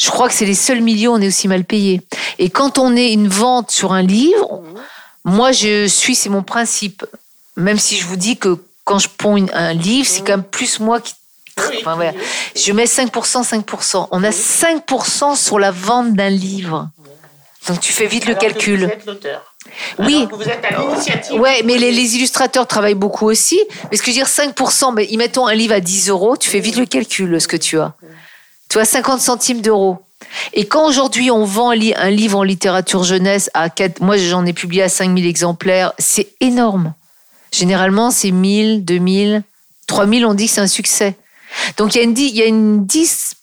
Je crois que c'est les seuls milieux où on est aussi mal payé. Et quand on est une vente sur un livre, moi je suis, c'est mon principe. Même si je vous dis que quand je ponds une- un livre, c'est quand même plus moi qui. Enfin, voilà. Je mets 5%, 5%. On a 5% sur la vente d'un livre. Donc tu fais vite le Alors que calcul. Vous êtes l'auteur. Oui. Que vous êtes à l'initiative. Ouais, mais les, les illustrateurs travaillent beaucoup aussi. Mais ce que je veux dire, 5%, mais y mettons un livre à 10 euros, tu fais vite le calcul, ce que tu as. Tu as 50 centimes d'euros. Et quand aujourd'hui on vend un, li- un livre en littérature jeunesse à 4, moi j'en ai publié à 5000 exemplaires, c'est énorme. Généralement, c'est 1000, 2000, 3000, on dit que c'est un succès. Donc il y, a une, il y a une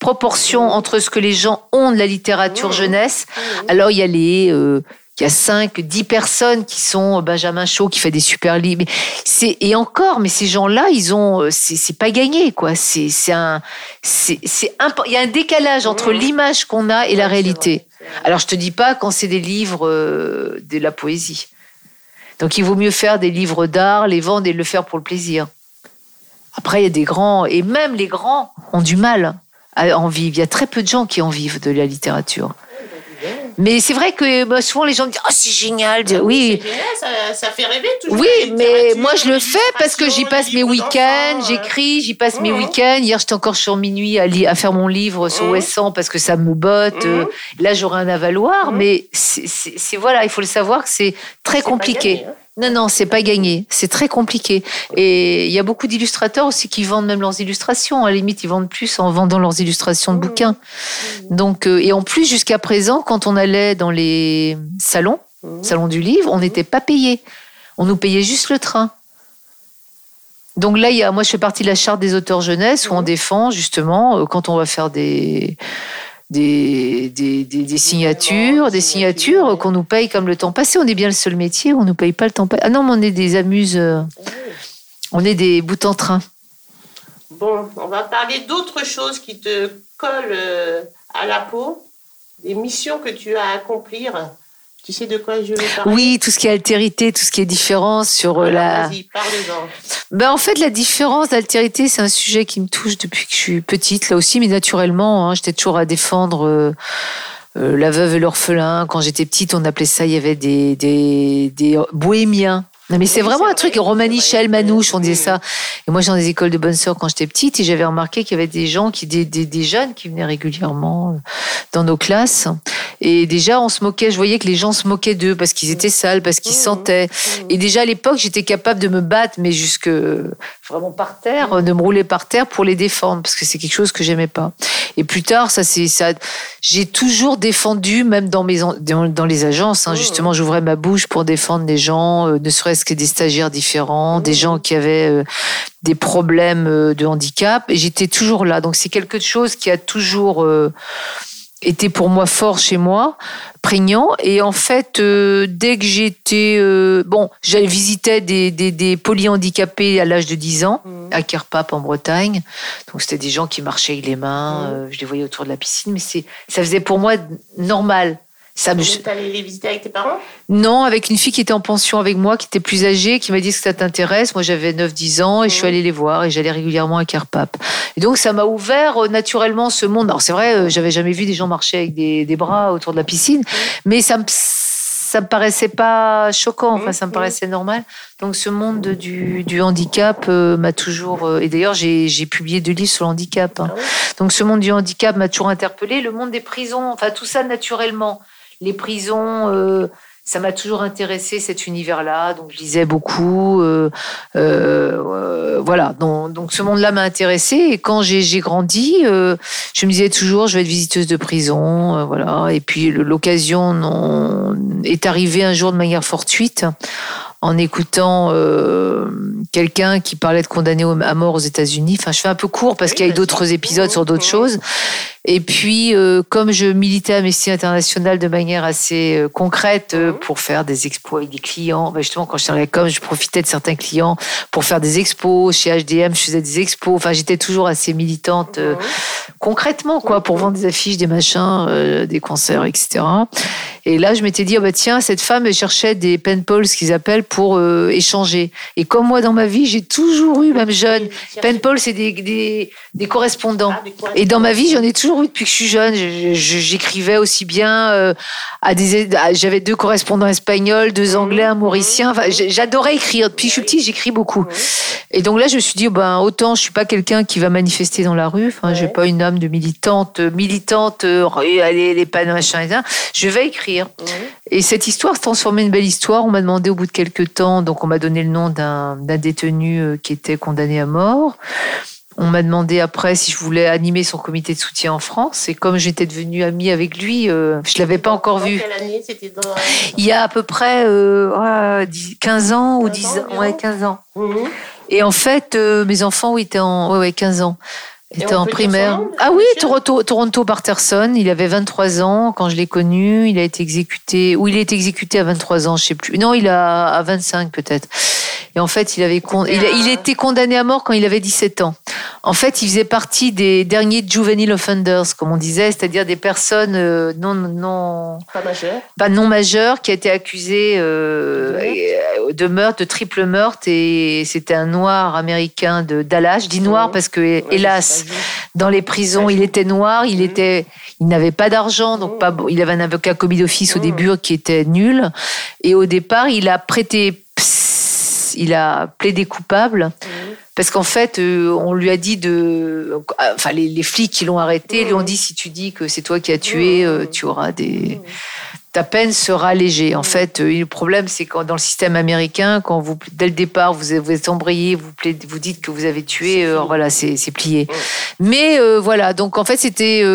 disproportion entre ce que les gens ont de la littérature jeunesse. Alors il y a les, euh, il y a 5, 10 personnes qui sont euh, Benjamin Shaw qui fait des super livres. C'est et encore, mais ces gens-là, ils ont, euh, c'est c'est pas gagné quoi. C'est c'est un, c'est c'est impo- Il y a un décalage entre l'image qu'on a et la réalité. Alors je te dis pas quand c'est des livres euh, de la poésie. Donc il vaut mieux faire des livres d'art, les vendre et le faire pour le plaisir. Après, il y a des grands, et même les grands ont du mal en vivre. Il y a très peu de gens qui en vivent de la littérature. Mais c'est vrai que bah, souvent les gens disent Oh, c'est génial. Oui, C'est génial, ça, ça fait rêver toujours. oui, mais moi je le fais parce que j'y passe mes week-ends, euh. j'écris, j'y passe mes week-ends. Hier, j'étais encore sur minuit à, faire mon livre sur Mhm. Ouessant parce que ça me botte. Euh, Là, j'aurai un avaloir, mais c'est voilà, il faut le savoir que c'est très compliqué. gagné, hein. Non, non, c'est pas gagné. C'est très compliqué. Et il y a beaucoup d'illustrateurs aussi qui vendent même leurs illustrations. À la limite, ils vendent plus en vendant leurs illustrations de Mhm. bouquins. Donc, euh, et en plus, jusqu'à présent, quand on allait dans les salons, Mhm. salon du livre, on n'était pas payé. On nous payait juste le train. Donc là, il y a, moi, je fais partie de la charte des auteurs jeunesse où on défend justement euh, quand on va faire des des, des, signatures, des signatures qu'on nous paye comme le temps passé. On est bien le seul métier on nous paye pas le temps passé. Ah non, mais on est des amuses, euh, on est des bouts en train. Bon, on va parler d'autres choses qui te collent euh, à la peau, des missions que tu as à accomplir. Tu sais de quoi je veux parler Oui, tout ce qui est altérité, tout ce qui est différence sur euh, la. Vas-y, parle-en. Ben, en fait, la différence d'altérité, c'est un sujet qui me touche depuis que je suis petite, là aussi, mais naturellement, hein, j'étais toujours à défendre euh, euh, la veuve et l'orphelin. Quand j'étais petite, on appelait ça, il y avait des, des, des bohémiens. Non, mais c'est vraiment un truc, vrai. Michel, Manouche, on disait ça. Et moi, j'étais dans des écoles de bonnes sœurs quand j'étais petite, et j'avais remarqué qu'il y avait des gens, qui, des, des, des jeunes qui venaient régulièrement euh, dans nos classes. Et déjà, on se moquait, je voyais que les gens se moquaient d'eux parce qu'ils étaient sales, parce qu'ils Mhm. sentaient. Et déjà à l'époque, j'étais capable de me battre, mais jusque vraiment par terre, de me rouler par terre pour les défendre, parce que c'est quelque chose que j'aimais pas. Et plus tard, ça c'est ça. J'ai toujours défendu, même dans mes dans, les agences. hein, justement, j'ouvrais ma bouche pour défendre les gens, euh, ne serait-ce presque des stagiaires différents, des gens qui avaient des problèmes de handicap, et j'étais toujours là. Donc c'est quelque chose qui a toujours était pour moi fort chez moi, prégnant. Et en fait, euh, dès que j'étais... Euh, bon, j'avais visité des, des, des polyhandicapés à l'âge de 10 ans, mmh. à Kerpap en Bretagne. Donc c'était des gens qui marchaient avec les mains, mmh. euh, je les voyais autour de la piscine, mais ça faisait pour moi normal. Ça me... allé les visiter avec tes parents? Non, avec une fille qui était en pension avec moi, qui était plus âgée, qui m'a dit que ça t'intéresse. Moi, j'avais 9-10 ans et je suis allée les voir et j'allais régulièrement à Kerpap. Et donc, ça m'a ouvert euh, naturellement ce monde. Alors, c'est vrai, euh, j'avais jamais vu des gens marcher avec des, des bras autour de la piscine, mmh. mais ça me, ça me paraissait pas choquant, enfin, ça me paraissait normal. Donc, ce monde du, du handicap euh, m'a toujours. et d'ailleurs, j'ai publié deux livres sur le handicap. Hein. Ah donc, ce monde du handicap m'a toujours interpellé. Le monde des prisons, enfin, tout ça naturellement les prisons, euh, ça m'a toujours intéressé cet univers-là, donc je lisais beaucoup. Euh, euh, voilà, donc, donc ce monde-là m'a intéressé. Et quand j'ai grandi, je me disais toujours, je vais être visiteuse de prison, voilà. Et puis l'occasion est arrivée un jour de manière fortuite en écoutant euh, quelqu'un qui parlait de condamner à mort aux États-Unis. Enfin, je fais un peu court parce qu'il y a eu d'autres épisodes sur d'autres choses. Et puis, euh, comme je militais à Amnesty International de manière assez euh, concrète pour faire des expos avec des clients, ben justement, quand je travaillais comme, je profitais de certains clients pour faire des expos. Chez HDM, je faisais des expos. Enfin, j'étais toujours assez militante concrètement, quoi, pour vendre des affiches, des machins, des concerts, etc. Et là, je m'étais dit, oh bah tiens, cette femme, elle cherchait des pen pals, ce qu'ils appellent, pour euh, échanger. Et comme moi, dans ma vie, j'ai toujours eu, même jeune, pen pals, c'est des, des, des, correspondants. Ah, Et dans ma vie, j'en ai toujours eu depuis que je suis jeune. J'écrivais aussi bien euh, à des. J'avais deux correspondants espagnols, deux anglais, un mauricien. Enfin, j'adorais écrire. Depuis que je suis petite, j'écris beaucoup. Et donc là, je me suis dit, oh ben, autant je suis pas quelqu'un qui va manifester dans la rue. Enfin, j'ai pas une âme de militante, militante, euh, allez, les panneaux, machin, et Je vais écrire. Et cette histoire se transformait en une belle histoire. On m'a demandé au bout de quelques temps, donc on m'a donné le nom d'un détenu euh, qui était condamné à mort. On m'a demandé après si je voulais animer son comité de soutien en France. Et comme j'étais devenue amie avec lui, euh, je ne l'avais pas encore vu. Quelle année c'était Il y a à peu près 15 euh, ans ou 10 ans. Ouais, 15 ans. Mhm. Et en fait, mes enfants, oui, étaient en ouais, 15 ans. Était en primaire. Ah oui, Toronto, Toronto Barterson. Il avait 23 ans quand je l'ai connu. Il a été exécuté, ou il a été exécuté à 23 ans, je sais plus. Non, il a à 25 peut-être. Et en fait, il avait il, il était condamné à mort quand il avait 17 ans. En fait, il faisait partie des derniers juvenile offenders, comme on disait, c'est-à-dire des personnes euh, non non pas majeures, pas non majeures, qui étaient accusées euh, de meurtre, de triple meurtre. Et c'était un noir américain de Dallas. Je dis noir parce que hélas, dans les prisons, il était noir, il était il n'avait pas d'argent, donc pas, il avait un avocat commis d'office au début qui était nul. Et au départ, il a prêté, il a plaidé coupable. Parce qu'en fait, euh, on lui a dit de. Enfin, les, flics qui l'ont arrêté lui ont dit si tu dis que c'est toi qui as tué, euh, tu auras des ta peine sera allégée. En fait, euh, le problème, c'est quand dans le système américain, quand vous, dès le départ, vous, vous êtes embrayé, vous, vous dites que vous avez tué, euh, voilà, c'est plié. Mais euh, voilà, donc en fait, c'était,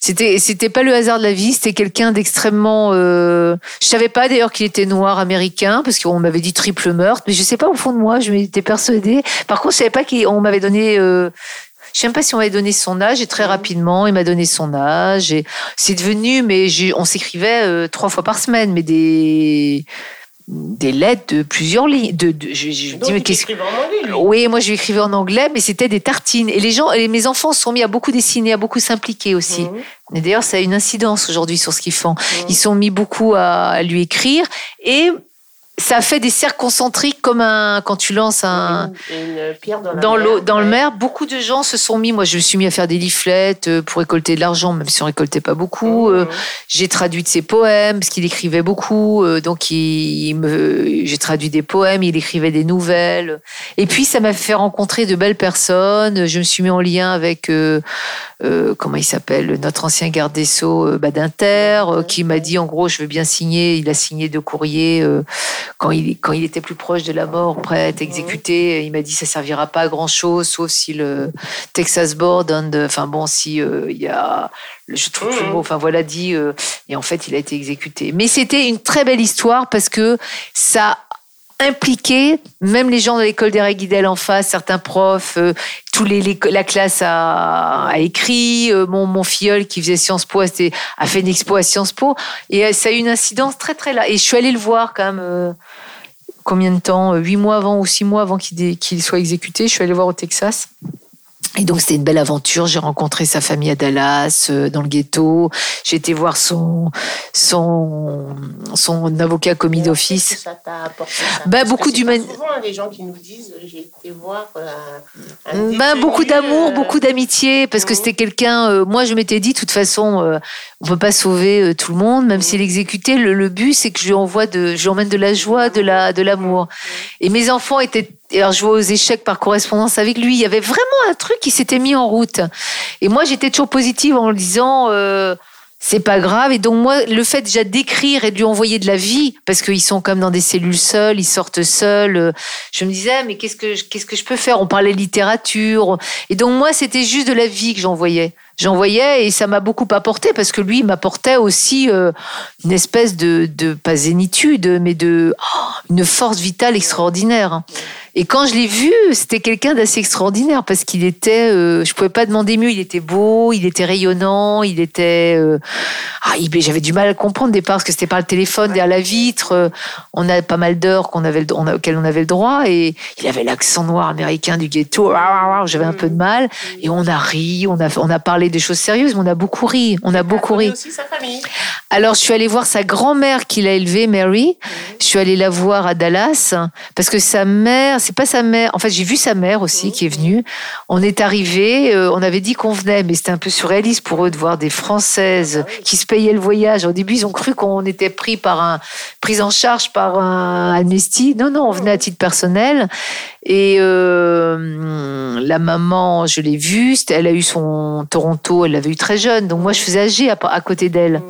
c'était, c'était pas le hasard de la vie, c'était quelqu'un d'extrêmement. je savais pas d'ailleurs qu'il était noir américain parce qu'on m'avait dit triple meurtre, mais je sais pas au fond de moi, je m'étais persuadée. Par contre, je savais pas qu'on m'avait donné je ne sais même pas si on m'avait donné son âge et très rapidement, il m'a donné son âge et c'est devenu, mais on s'écrivait euh, trois fois par semaine, mais des des lettres de plusieurs lignes. De, je, je dis, mais qu'est-ce que. Oui, moi je lui écrivais en anglais, mais c'était des tartines. Et les gens, et mes enfants sont mis à beaucoup dessiner, à beaucoup s'impliquer aussi. Mmh. Et d'ailleurs, ça a une incidence aujourd'hui sur ce qu'ils font. Mmh. Ils sont mis beaucoup à lui écrire. Et ça fait des cercles concentriques comme un quand tu lances un une, pierre dans, l'eau dans le mer. Beaucoup de gens se sont mis moi je me suis mis à faire des leaflets euh, pour récolter de l'argent même si on récoltait pas beaucoup. Mmh. euh, j'ai traduit de ses poèmes parce qu'il écrivait beaucoup euh, donc il, me j'ai traduit des poèmes il écrivait des nouvelles. Et puis ça m'a fait rencontrer de belles personnes. Je me suis mis en lien avec comment il s'appelle notre ancien garde des sceaux Badinter qui m'a dit en gros je veux bien signer. Il a signé deux courriers quand il, quand il était plus proche de la mort, prêt à être exécuté, il m'a dit ça servira pas à grand chose, sauf si le Texas Board, enfin bon, si euh, il y a, je trouve le mot, enfin voilà dit, euh, et en fait il a été exécuté. Mais c'était une très belle histoire parce que ça impliqué, même les gens de l'école des Guidel en face, certains profs, euh, la classe a, écrit, euh, mon, mon filleul qui faisait Sciences Po a, fait une expo à Sciences Po, et ça a eu une incidence très très là. Et je suis allée le voir quand même, combien de temps? Huit mois avant ou six mois avant qu'il soit exécuté, je suis allée le voir au Texas. Et donc c'était une belle aventure. J'ai rencontré sa famille à Dallas, euh, dans le ghetto. J'ai été voir son son son avocat commis d'office. Bah, beaucoup d'humanité. Souvent les gens qui nous disent euh, j'ai été voir. Euh, bah, beaucoup d'amour, beaucoup d'amitié, parce que mmh. c'était quelqu'un. moi je m'étais dit de toute façon on peut pas sauver tout le monde, même s'il est exécuté. Le, but c'est que je lui envoie de, je lui emmène de la joie, de la de l'amour. Et mes enfants étaient alors, je jouais aux échecs par correspondance avec lui. Il y avait vraiment un truc qui s'était mis en route. Et moi, j'étais toujours positive en le disant, euh, c'est pas grave. Et donc, moi, le fait déjà d'écrire et de lui envoyer de la vie, parce qu'ils sont comme dans des cellules seules, ils sortent seuls, euh, je me disais, mais qu'est-ce que, qu'est-ce que je peux faire? On parlait littérature. Et donc, moi, c'était juste de la vie que j'envoyais j'envoyais et ça m'a beaucoup apporté parce que lui m'apportait aussi euh, une espèce de, pas zénitude mais de oh, une force vitale extraordinaire. Et quand je l'ai vu, c'était quelqu'un d'assez extraordinaire parce qu'il était, euh, je pouvais pas demander mieux. Il était beau, il était rayonnant, il était. Euh, ah, j'avais du mal à comprendre au départ parce que c'était par le téléphone derrière la vitre. On a pas mal d'heures qu'on avait, on auxquelles on avait le droit et il avait l'accent noir américain du ghetto. J'avais un peu de mal et on a ri, on a, on a parlé des choses sérieuses, mais on a beaucoup ri. On a beaucoup ri. Aussi sa famille. Alors, je suis allée voir sa grand-mère qui l'a élevée, Mary. Je suis allée la voir à Dallas parce que sa mère, c'est pas sa mère. En fait, j'ai vu sa mère aussi qui est venue. On est arrivé, euh, on avait dit qu'on venait, mais c'était un peu surréaliste pour eux de voir des Françaises ah qui se payaient le voyage. Au début, ils ont cru qu'on était pris par un, prise en charge par un amnesty. Non, non, on venait à titre personnel. Et euh, la maman, je l'ai vue, elle a eu son Toronto, elle l'avait eu très jeune, donc moi je faisais âgée à, côté d'elle.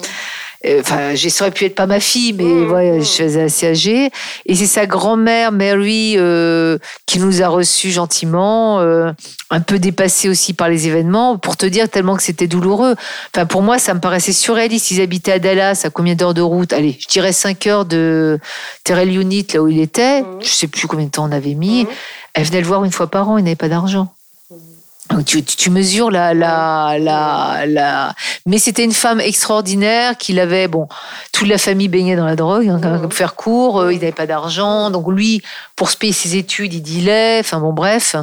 Euh, enfin, ça aurait pu être pas ma fille, mais mmh, ouais, mmh. je faisais assez âgée. Et c'est sa grand-mère, Mary, euh, qui nous a reçus gentiment, euh, un peu dépassée aussi par les événements, pour te dire tellement que c'était douloureux. Enfin, pour moi, ça me paraissait surréaliste. Ils habitaient à Dallas, à combien d'heures de route? Allez, je dirais 5 heures de Terrell Unit, là où il était. Mmh. Je sais plus combien de temps on avait mis. Elle venait le voir une fois par an, il n'avait pas d'argent. Tu, tu, mesures la, la, la, la... Mais c'était une femme extraordinaire qu'il avait, bon, toute la famille baignait dans la drogue, hein, pour faire court, euh, il n'avait pas d'argent, donc lui, pour se payer ses études, il dilait, enfin bon, bref.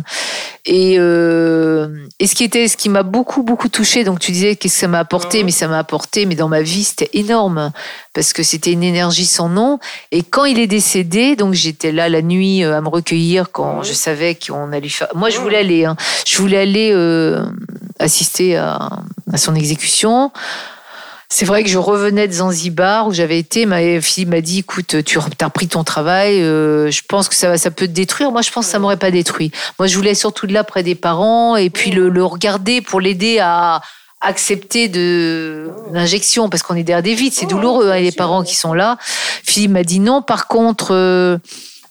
Et, euh, et ce qui était, ce qui m'a beaucoup, beaucoup touché, donc tu disais qu'est-ce que ça m'a apporté, mais ça m'a apporté, mais dans ma vie, c'était énorme, parce que c'était une énergie sans nom. Et quand il est décédé, donc j'étais là la nuit euh, à me recueillir quand je savais qu'on allait faire. Moi, je voulais aller, hein. je voulais aller euh, assister à, son exécution. C'est vrai que je revenais de Zanzibar où j'avais été. Ma fille m'a dit "Écoute, tu as repris ton travail. Euh, je pense que ça, ça peut te détruire. Moi, je pense que ça m'aurait pas détruit. Moi, je voulais surtout de là près des parents et puis le, regarder pour l'aider à accepter de l'injection parce qu'on est derrière des vides. C'est douloureux. Hein, les parents qui sont là. Fille m'a dit non. Par contre, euh,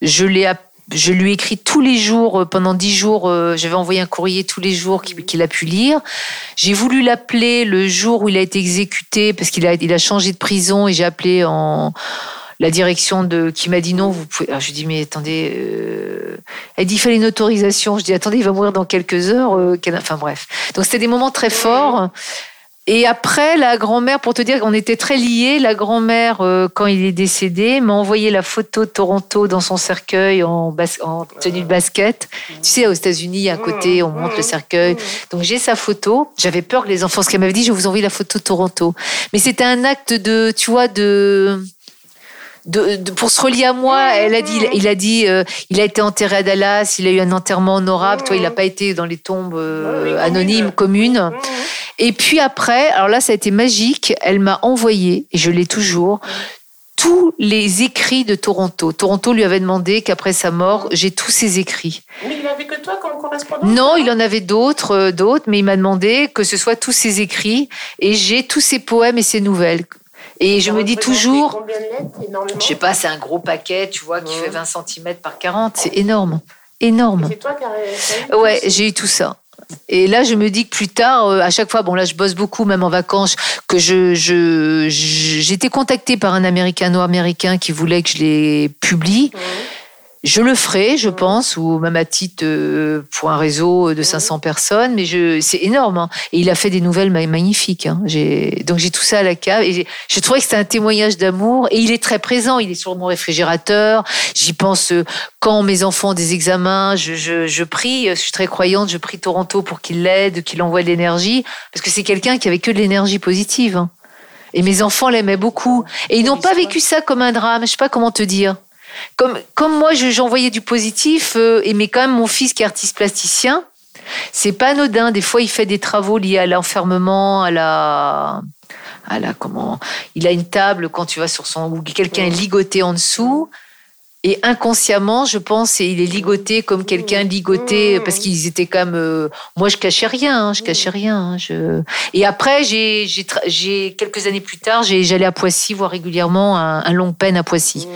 je l'ai je lui écris tous les jours, euh, pendant dix jours, euh, j'avais envoyé un courrier tous les jours qu'il a pu lire. J'ai voulu l'appeler le jour où il a été exécuté parce qu'il a, il a changé de prison et j'ai appelé en la direction de qui m'a dit non, vous pouvez. Alors je lui dis mais attendez, euh... elle dit il fallait une autorisation. Je dis attendez, il va mourir dans quelques heures. Euh, enfin bref. Donc c'était des moments très forts. Et après, la grand-mère, pour te dire qu'on était très liés, la grand-mère, euh, quand il est décédé, m'a envoyé la photo de Toronto dans son cercueil en, en tenue de basket. Tu sais, aux États-Unis, à côté, on monte le cercueil. Donc j'ai sa photo. J'avais peur que les enfants, ce qu'elle m'avait dit, je vous envoie la photo de Toronto. Mais c'était un acte de, tu vois, de de, pour se relier à moi, elle a dit, il a dit, euh, il a été enterré à Dallas, il a eu un enterrement honorable. Toi, il n'a pas été dans les tombes euh, anonymes communes. Et puis après, alors là, ça a été magique. Elle m'a envoyé, et je l'ai toujours, tous les écrits de Toronto. Toronto lui avait demandé qu'après sa mort, j'ai tous ses écrits. Mais il avait que toi comme correspondant Non, il en avait d'autres, euh, d'autres, mais il m'a demandé que ce soit tous ses écrits et j'ai tous ses poèmes et ses nouvelles. Et je me dis toujours, je sais pas, c'est un gros paquet, tu vois, qui fait 20 cm par 40, c'est énorme, énorme. C'est toi qui as Ouais, j'ai eu tout ça. Et là, je me dis que plus tard, euh, à chaque fois, bon là, je bosse beaucoup, même en vacances, que je, je, j'étais contactée par un américano-américain qui voulait que je les publie. Je le ferai, je pense, ou même à titre euh, pour un réseau de 500 personnes, mais je, c'est énorme. Hein. Et il a fait des nouvelles magnifiques. Hein. J'ai, donc j'ai tout ça à la cave et j'ai, trouvé que c'était un témoignage d'amour. Et il est très présent. Il est sur mon réfrigérateur. J'y pense euh, quand mes enfants ont des examens. Je, je, je prie. Je suis très croyante. Je prie Toronto pour qu'il l'aide, qu'il envoie de l'énergie, parce que c'est quelqu'un qui avait que de l'énergie positive. Hein. Et mes enfants l'aimaient beaucoup. Et ils n'ont pas vécu ça comme un drame. Je sais pas comment te dire. Comme, comme moi, j'envoyais du positif, euh, et mais quand même mon fils qui est artiste plasticien, c'est pas anodin. Des fois, il fait des travaux liés à l'enfermement, à la, à la comment. Il a une table quand tu vas sur son où quelqu'un est ligoté en dessous. Et inconsciemment, je pense, et il est ligoté comme quelqu'un ligoté, parce qu'ils étaient quand même. Euh, moi, je cachais rien, hein, je cachais rien. Hein, je... Et après, j'ai, j'ai, quelques années plus tard, j'allais à Poissy voir régulièrement un, un long peine à Poissy.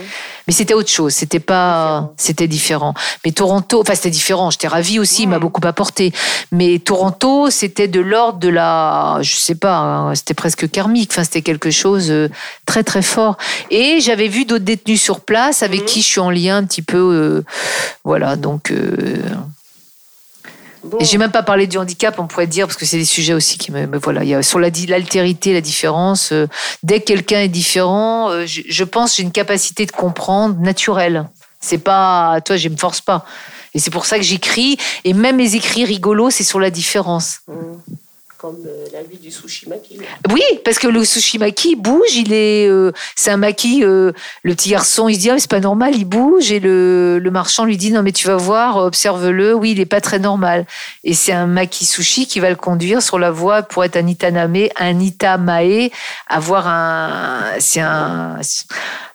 Mais c'était autre chose. C'était pas, c'était différent. Mais Toronto, enfin c'était différent. J'étais ravie aussi. Il m'a beaucoup apporté. Mais Toronto, c'était de l'ordre de la, je sais pas, hein, c'était presque karmique. Enfin c'était quelque chose euh, très très fort. Et j'avais vu d'autres détenus sur place avec mhm. qui je suis en lien un petit peu. Euh, voilà, donc. Euh, et j'ai même pas parlé du handicap, on pourrait dire, parce que c'est des sujets aussi qui me. voilà, il y a sur l'altérité, la différence. Euh, dès que quelqu'un est différent, euh, je, pense j'ai une capacité de comprendre naturelle. C'est pas. Toi, je me force pas. Et c'est pour ça que j'écris. Et même mes écrits rigolos, c'est sur la différence. Mmh comme euh, la vie du sushi maki. Oui, parce que le sushi maki bouge, il est, euh, c'est un maki. Euh, le petit garçon, il se dit ah, c'est pas normal, il bouge, et le, le, marchand lui dit non mais tu vas voir, observe-le, oui il est pas très normal. Et c'est un maki sushi qui va le conduire sur la voie pour être un itaname, un itamae, avoir un, c'est un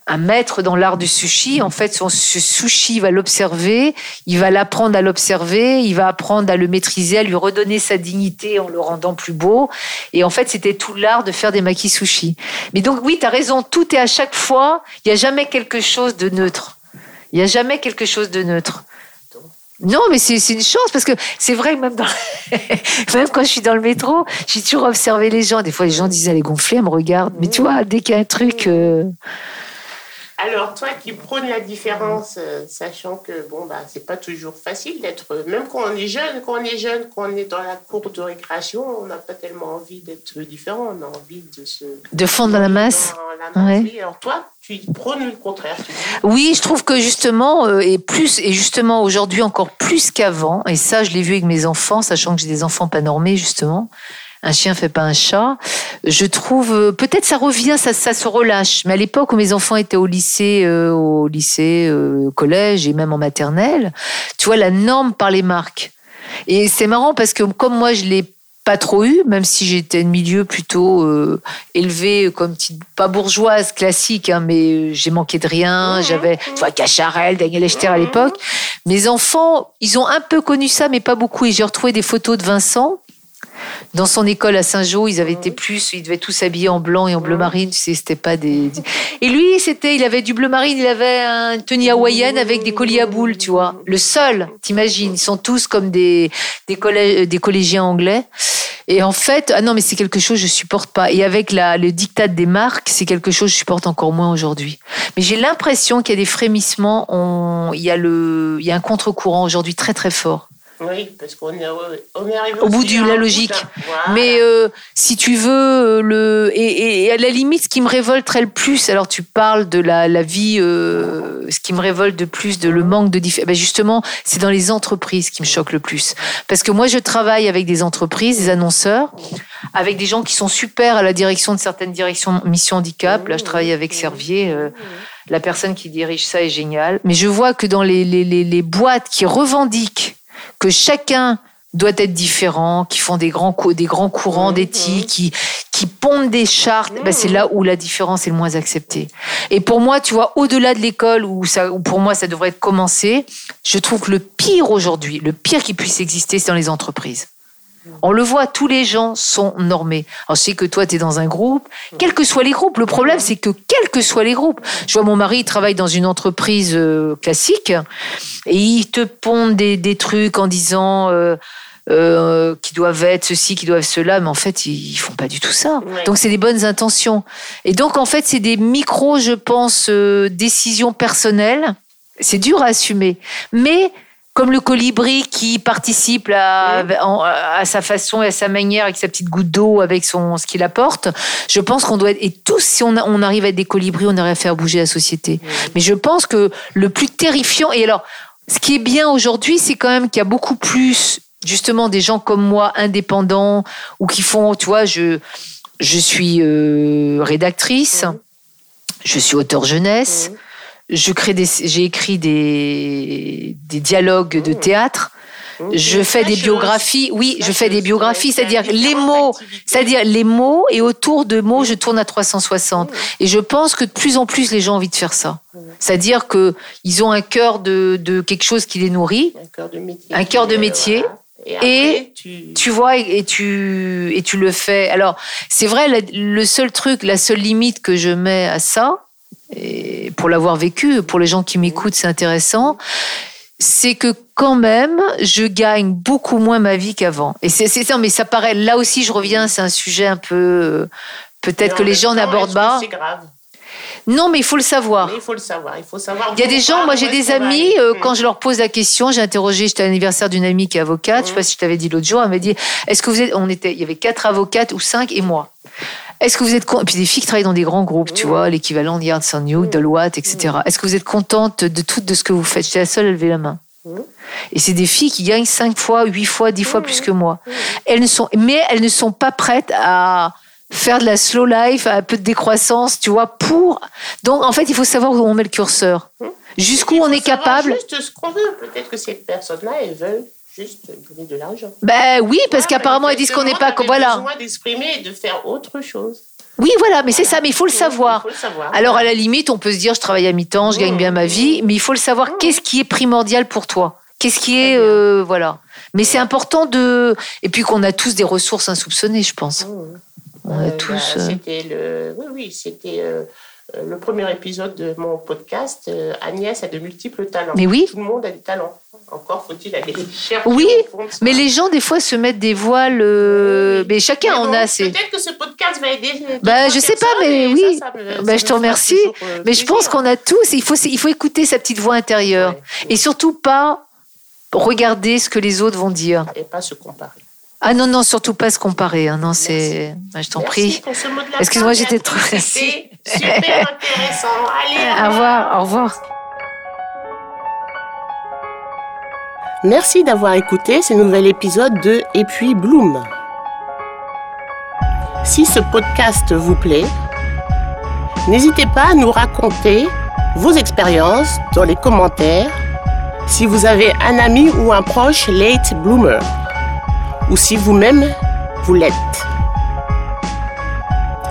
un maître dans l'art du sushi, en fait, son sushi, va l'observer, il va l'apprendre à l'observer, il va apprendre à le maîtriser, à lui redonner sa dignité en le rendant plus beau. Et en fait, c'était tout l'art de faire des maquis sushi. Mais donc, oui, tu as raison, tout est à chaque fois, il n'y a jamais quelque chose de neutre. Il n'y a jamais quelque chose de neutre. Non, mais c'est une chance parce que c'est vrai même, dans... même quand je suis dans le métro, j'ai toujours observé les gens. Des fois, les gens disaient, elle est gonflée, elle me regarde. Mais tu vois, dès qu'il y a un truc. Euh, alors, toi qui prônes la différence, euh, sachant que bon, bah, c'est pas toujours facile d'être, même quand on est jeune, quand on est jeune, quand on est dans la cour de récréation, on n'a pas tellement envie d'être différent, on a envie de se. De fondre dans la masse. Alors, toi, tu prônes le contraire. Oui, je trouve que justement, euh, et plus, et justement aujourd'hui encore plus qu'avant, et ça, je l'ai vu avec mes enfants, sachant que j'ai des enfants pas normés, justement un chien fait pas un chat. Je trouve euh, peut-être ça revient, ça, ça se relâche. Mais à l'époque où mes enfants étaient au lycée, euh, au lycée, euh, au collège et même en maternelle, tu vois la norme par les marques. Et c'est marrant parce que comme moi je l'ai pas trop eu, même si j'étais un milieu plutôt élevé comme petite, pas bourgeoise classique, hein, mais j'ai manqué de rien. Mmh. J'avais, tu vois, Cacharel, Daniel Echter à l'époque. Mes enfants, ils ont un peu connu ça, mais pas beaucoup. Et j'ai retrouvé des photos de Vincent dans son école à Saint-Jean, ils avaient été plus, ils devaient tous s'habiller en blanc et en bleu marine, c'était pas des. Et lui, c'était, il avait du bleu marine, il avait une tenue hawaïenne avec des colliers à boules, tu vois. Le seul, t'imagines, ils sont tous comme des, des, des collégiens anglais. Et en fait, ah non, mais c'est quelque chose que je supporte pas. Et avec la, le diktat des marques, c'est quelque chose que je supporte encore moins aujourd'hui. Mais j'ai l'impression qu'il y a des frémissements, on, il y a le, il y a un contre-courant aujourd'hui très très fort. Oui, parce qu'on est, on est arrivé au bout de la logique. Mais euh, si tu veux, euh, le et, et, à la limite, ce qui me révolterait le plus, alors tu parles de la, la vie, euh, ce qui me révolte de plus, de le manque de ben justement, c'est dans les entreprises qui me choque le plus. Parce que moi, je travaille avec des entreprises, des annonceurs, avec des gens qui sont super à la direction de certaines directions mission handicap. Là, je travaille avec Servier. la personne qui dirige ça est géniale. Mais je vois que dans les, les, les, les boîtes qui revendiquent que chacun doit être différent, qui font des grands, des grands courants d'éthique, qui, qui pondent des chartes, ben c'est là où la différence est le moins acceptée. Et pour moi, tu vois, au-delà de l'école, où, ça, où pour moi ça devrait être commencé, je trouve que le pire aujourd'hui, le pire qui puisse exister, c'est dans les entreprises. On le voit, tous les gens sont normés. Alors, sais que toi, tu es dans un groupe, quels que soient les groupes. Le problème, c'est que quels que soient les groupes, je vois mon mari, il travaille dans une entreprise euh, classique et il te pondent des, trucs en disant euh, euh, qui doivent être ceci, qui doivent cela, mais en fait, ils font pas du tout ça. Donc, c'est des bonnes intentions. Et donc, en fait, c'est des micros, je pense, décisions personnelles C'est dur à assumer. Mais comme le colibri qui participe à, à, sa façon et à sa manière avec sa petite goutte d'eau, avec son, ce qu'il apporte, je pense qu'on doit être, et tous, si on, on, arrive à être des colibris, on arrive à faire bouger la société. Mais je pense que le plus terrifiant, et alors, ce qui est bien aujourd'hui, c'est quand même qu'il y a beaucoup plus, justement, des gens comme moi, indépendants, ou qui font, tu vois, je, je suis euh, rédactrice, je suis auteur jeunesse je crée des, j'ai écrit des, des dialogues de mmh. théâtre. Mmh. Je fais des biographies. Oui, je fais des biographies, c'est-à-dire les mots, c'est-à-dire les mots et autour de mots, je tourne à 360. Mmh. Et je pense que de plus en plus les gens ont envie de faire ça. C'est-à-dire que ils ont un cœur de, de, quelque chose qui les nourrit, un cœur de métier, un cœur de métier. Et, tu... vois et, tu et tu le fais. Alors c'est vrai, le seul truc, la seule limite que je mets à ça, et pour l'avoir vécu, pour les gens qui m'écoutent, c'est intéressant, c'est que quand même, je gagne beaucoup moins ma vie qu'avant. Et c'est ça, mais ça paraît, là aussi, je reviens, c'est un sujet un peu, peut-être que les gens n'abordent pas. C'est grave? Non, mais il faut le savoir. il faut le savoir. Il faut savoir. Il y a des gens, moi j'ai des amis, euh, quand je leur pose la question, j'ai interrogé, j'étais à l'anniversaire d'une amie qui est avocate, je sais pas si je t'avais dit l'autre jour, elle m'a dit, est-ce que vous êtes, on était, il y avait quatre avocates ou cinq et moi. Est-ce que vous êtes et puis des filles qui travaillent dans des grands groupes, tu vois, l'équivalent de Yard New, Deloitte, etc. Est-ce que vous êtes contente de tout de ce que vous faites? J'étais la seule à lever la main. Et c'est des filles qui gagnent 5 fois, 8 fois, 10 fois plus que moi. Elles ne sont, mais elles ne sont pas prêtes à faire de la slow life, un peu de décroissance, tu vois, pour. Donc, en fait, il faut savoir où on met le curseur. Jusqu'où on est capable. Juste ce qu'on veut. Peut-être que ces personnes-là, elles veulent juste donner de l'argent. Ben oui, parce qu'apparemment, ils disent qu'on n'est pas. Voilà. besoin d'exprimer et de faire autre chose. Oui, voilà, mais c'est ça, mais il faut le savoir. Alors, à la limite, on peut se dire, je travaille à mi-temps, je gagne bien ma vie, mais il faut le savoir, qu'est-ce qui est primordial pour toi? Qu'est-ce qui est. Euh, voilà. Mais c'est important de. Et puis qu'on a tous des ressources insoupçonnées, je pense. On a euh, tous. Bah, euh, c'était le. Oui, oui, c'était. Le premier épisode de mon podcast, Agnès a de multiples talents. Mais oui. Tout le monde a des talents. Encore faut-il aller chercher. Oui, mais les gens, des fois, se mettent des voiles. Euh, mais chacun en a. Peut-être que ce podcast va aider. Bah, je sais pas, mais oui. bah, je te remercie. Euh, mais je pense qu'on a tous. Il faut, il faut écouter sa petite voix intérieure. Et surtout pas regarder ce que les autres vont dire. Et pas se comparer. Ah non, non, surtout pas se comparer. Hein. Non, c'est. Bah, je t'en prie. Excuse-moi, j'étais trop. Super intéressant. Allez, au revoir. Au revoir. Merci d'avoir écouté ce nouvel épisode de Et puis Bloom. Si ce podcast vous plaît, n'hésitez pas à nous raconter vos expériences dans les commentaires si vous avez un ami ou un proche late bloomer ou si vous-même vous l'êtes.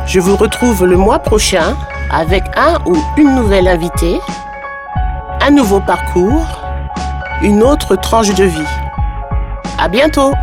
Je vous retrouve le mois prochain avec un ou une nouvelle invitée, un nouveau parcours une autre tranche de vie. À bientôt!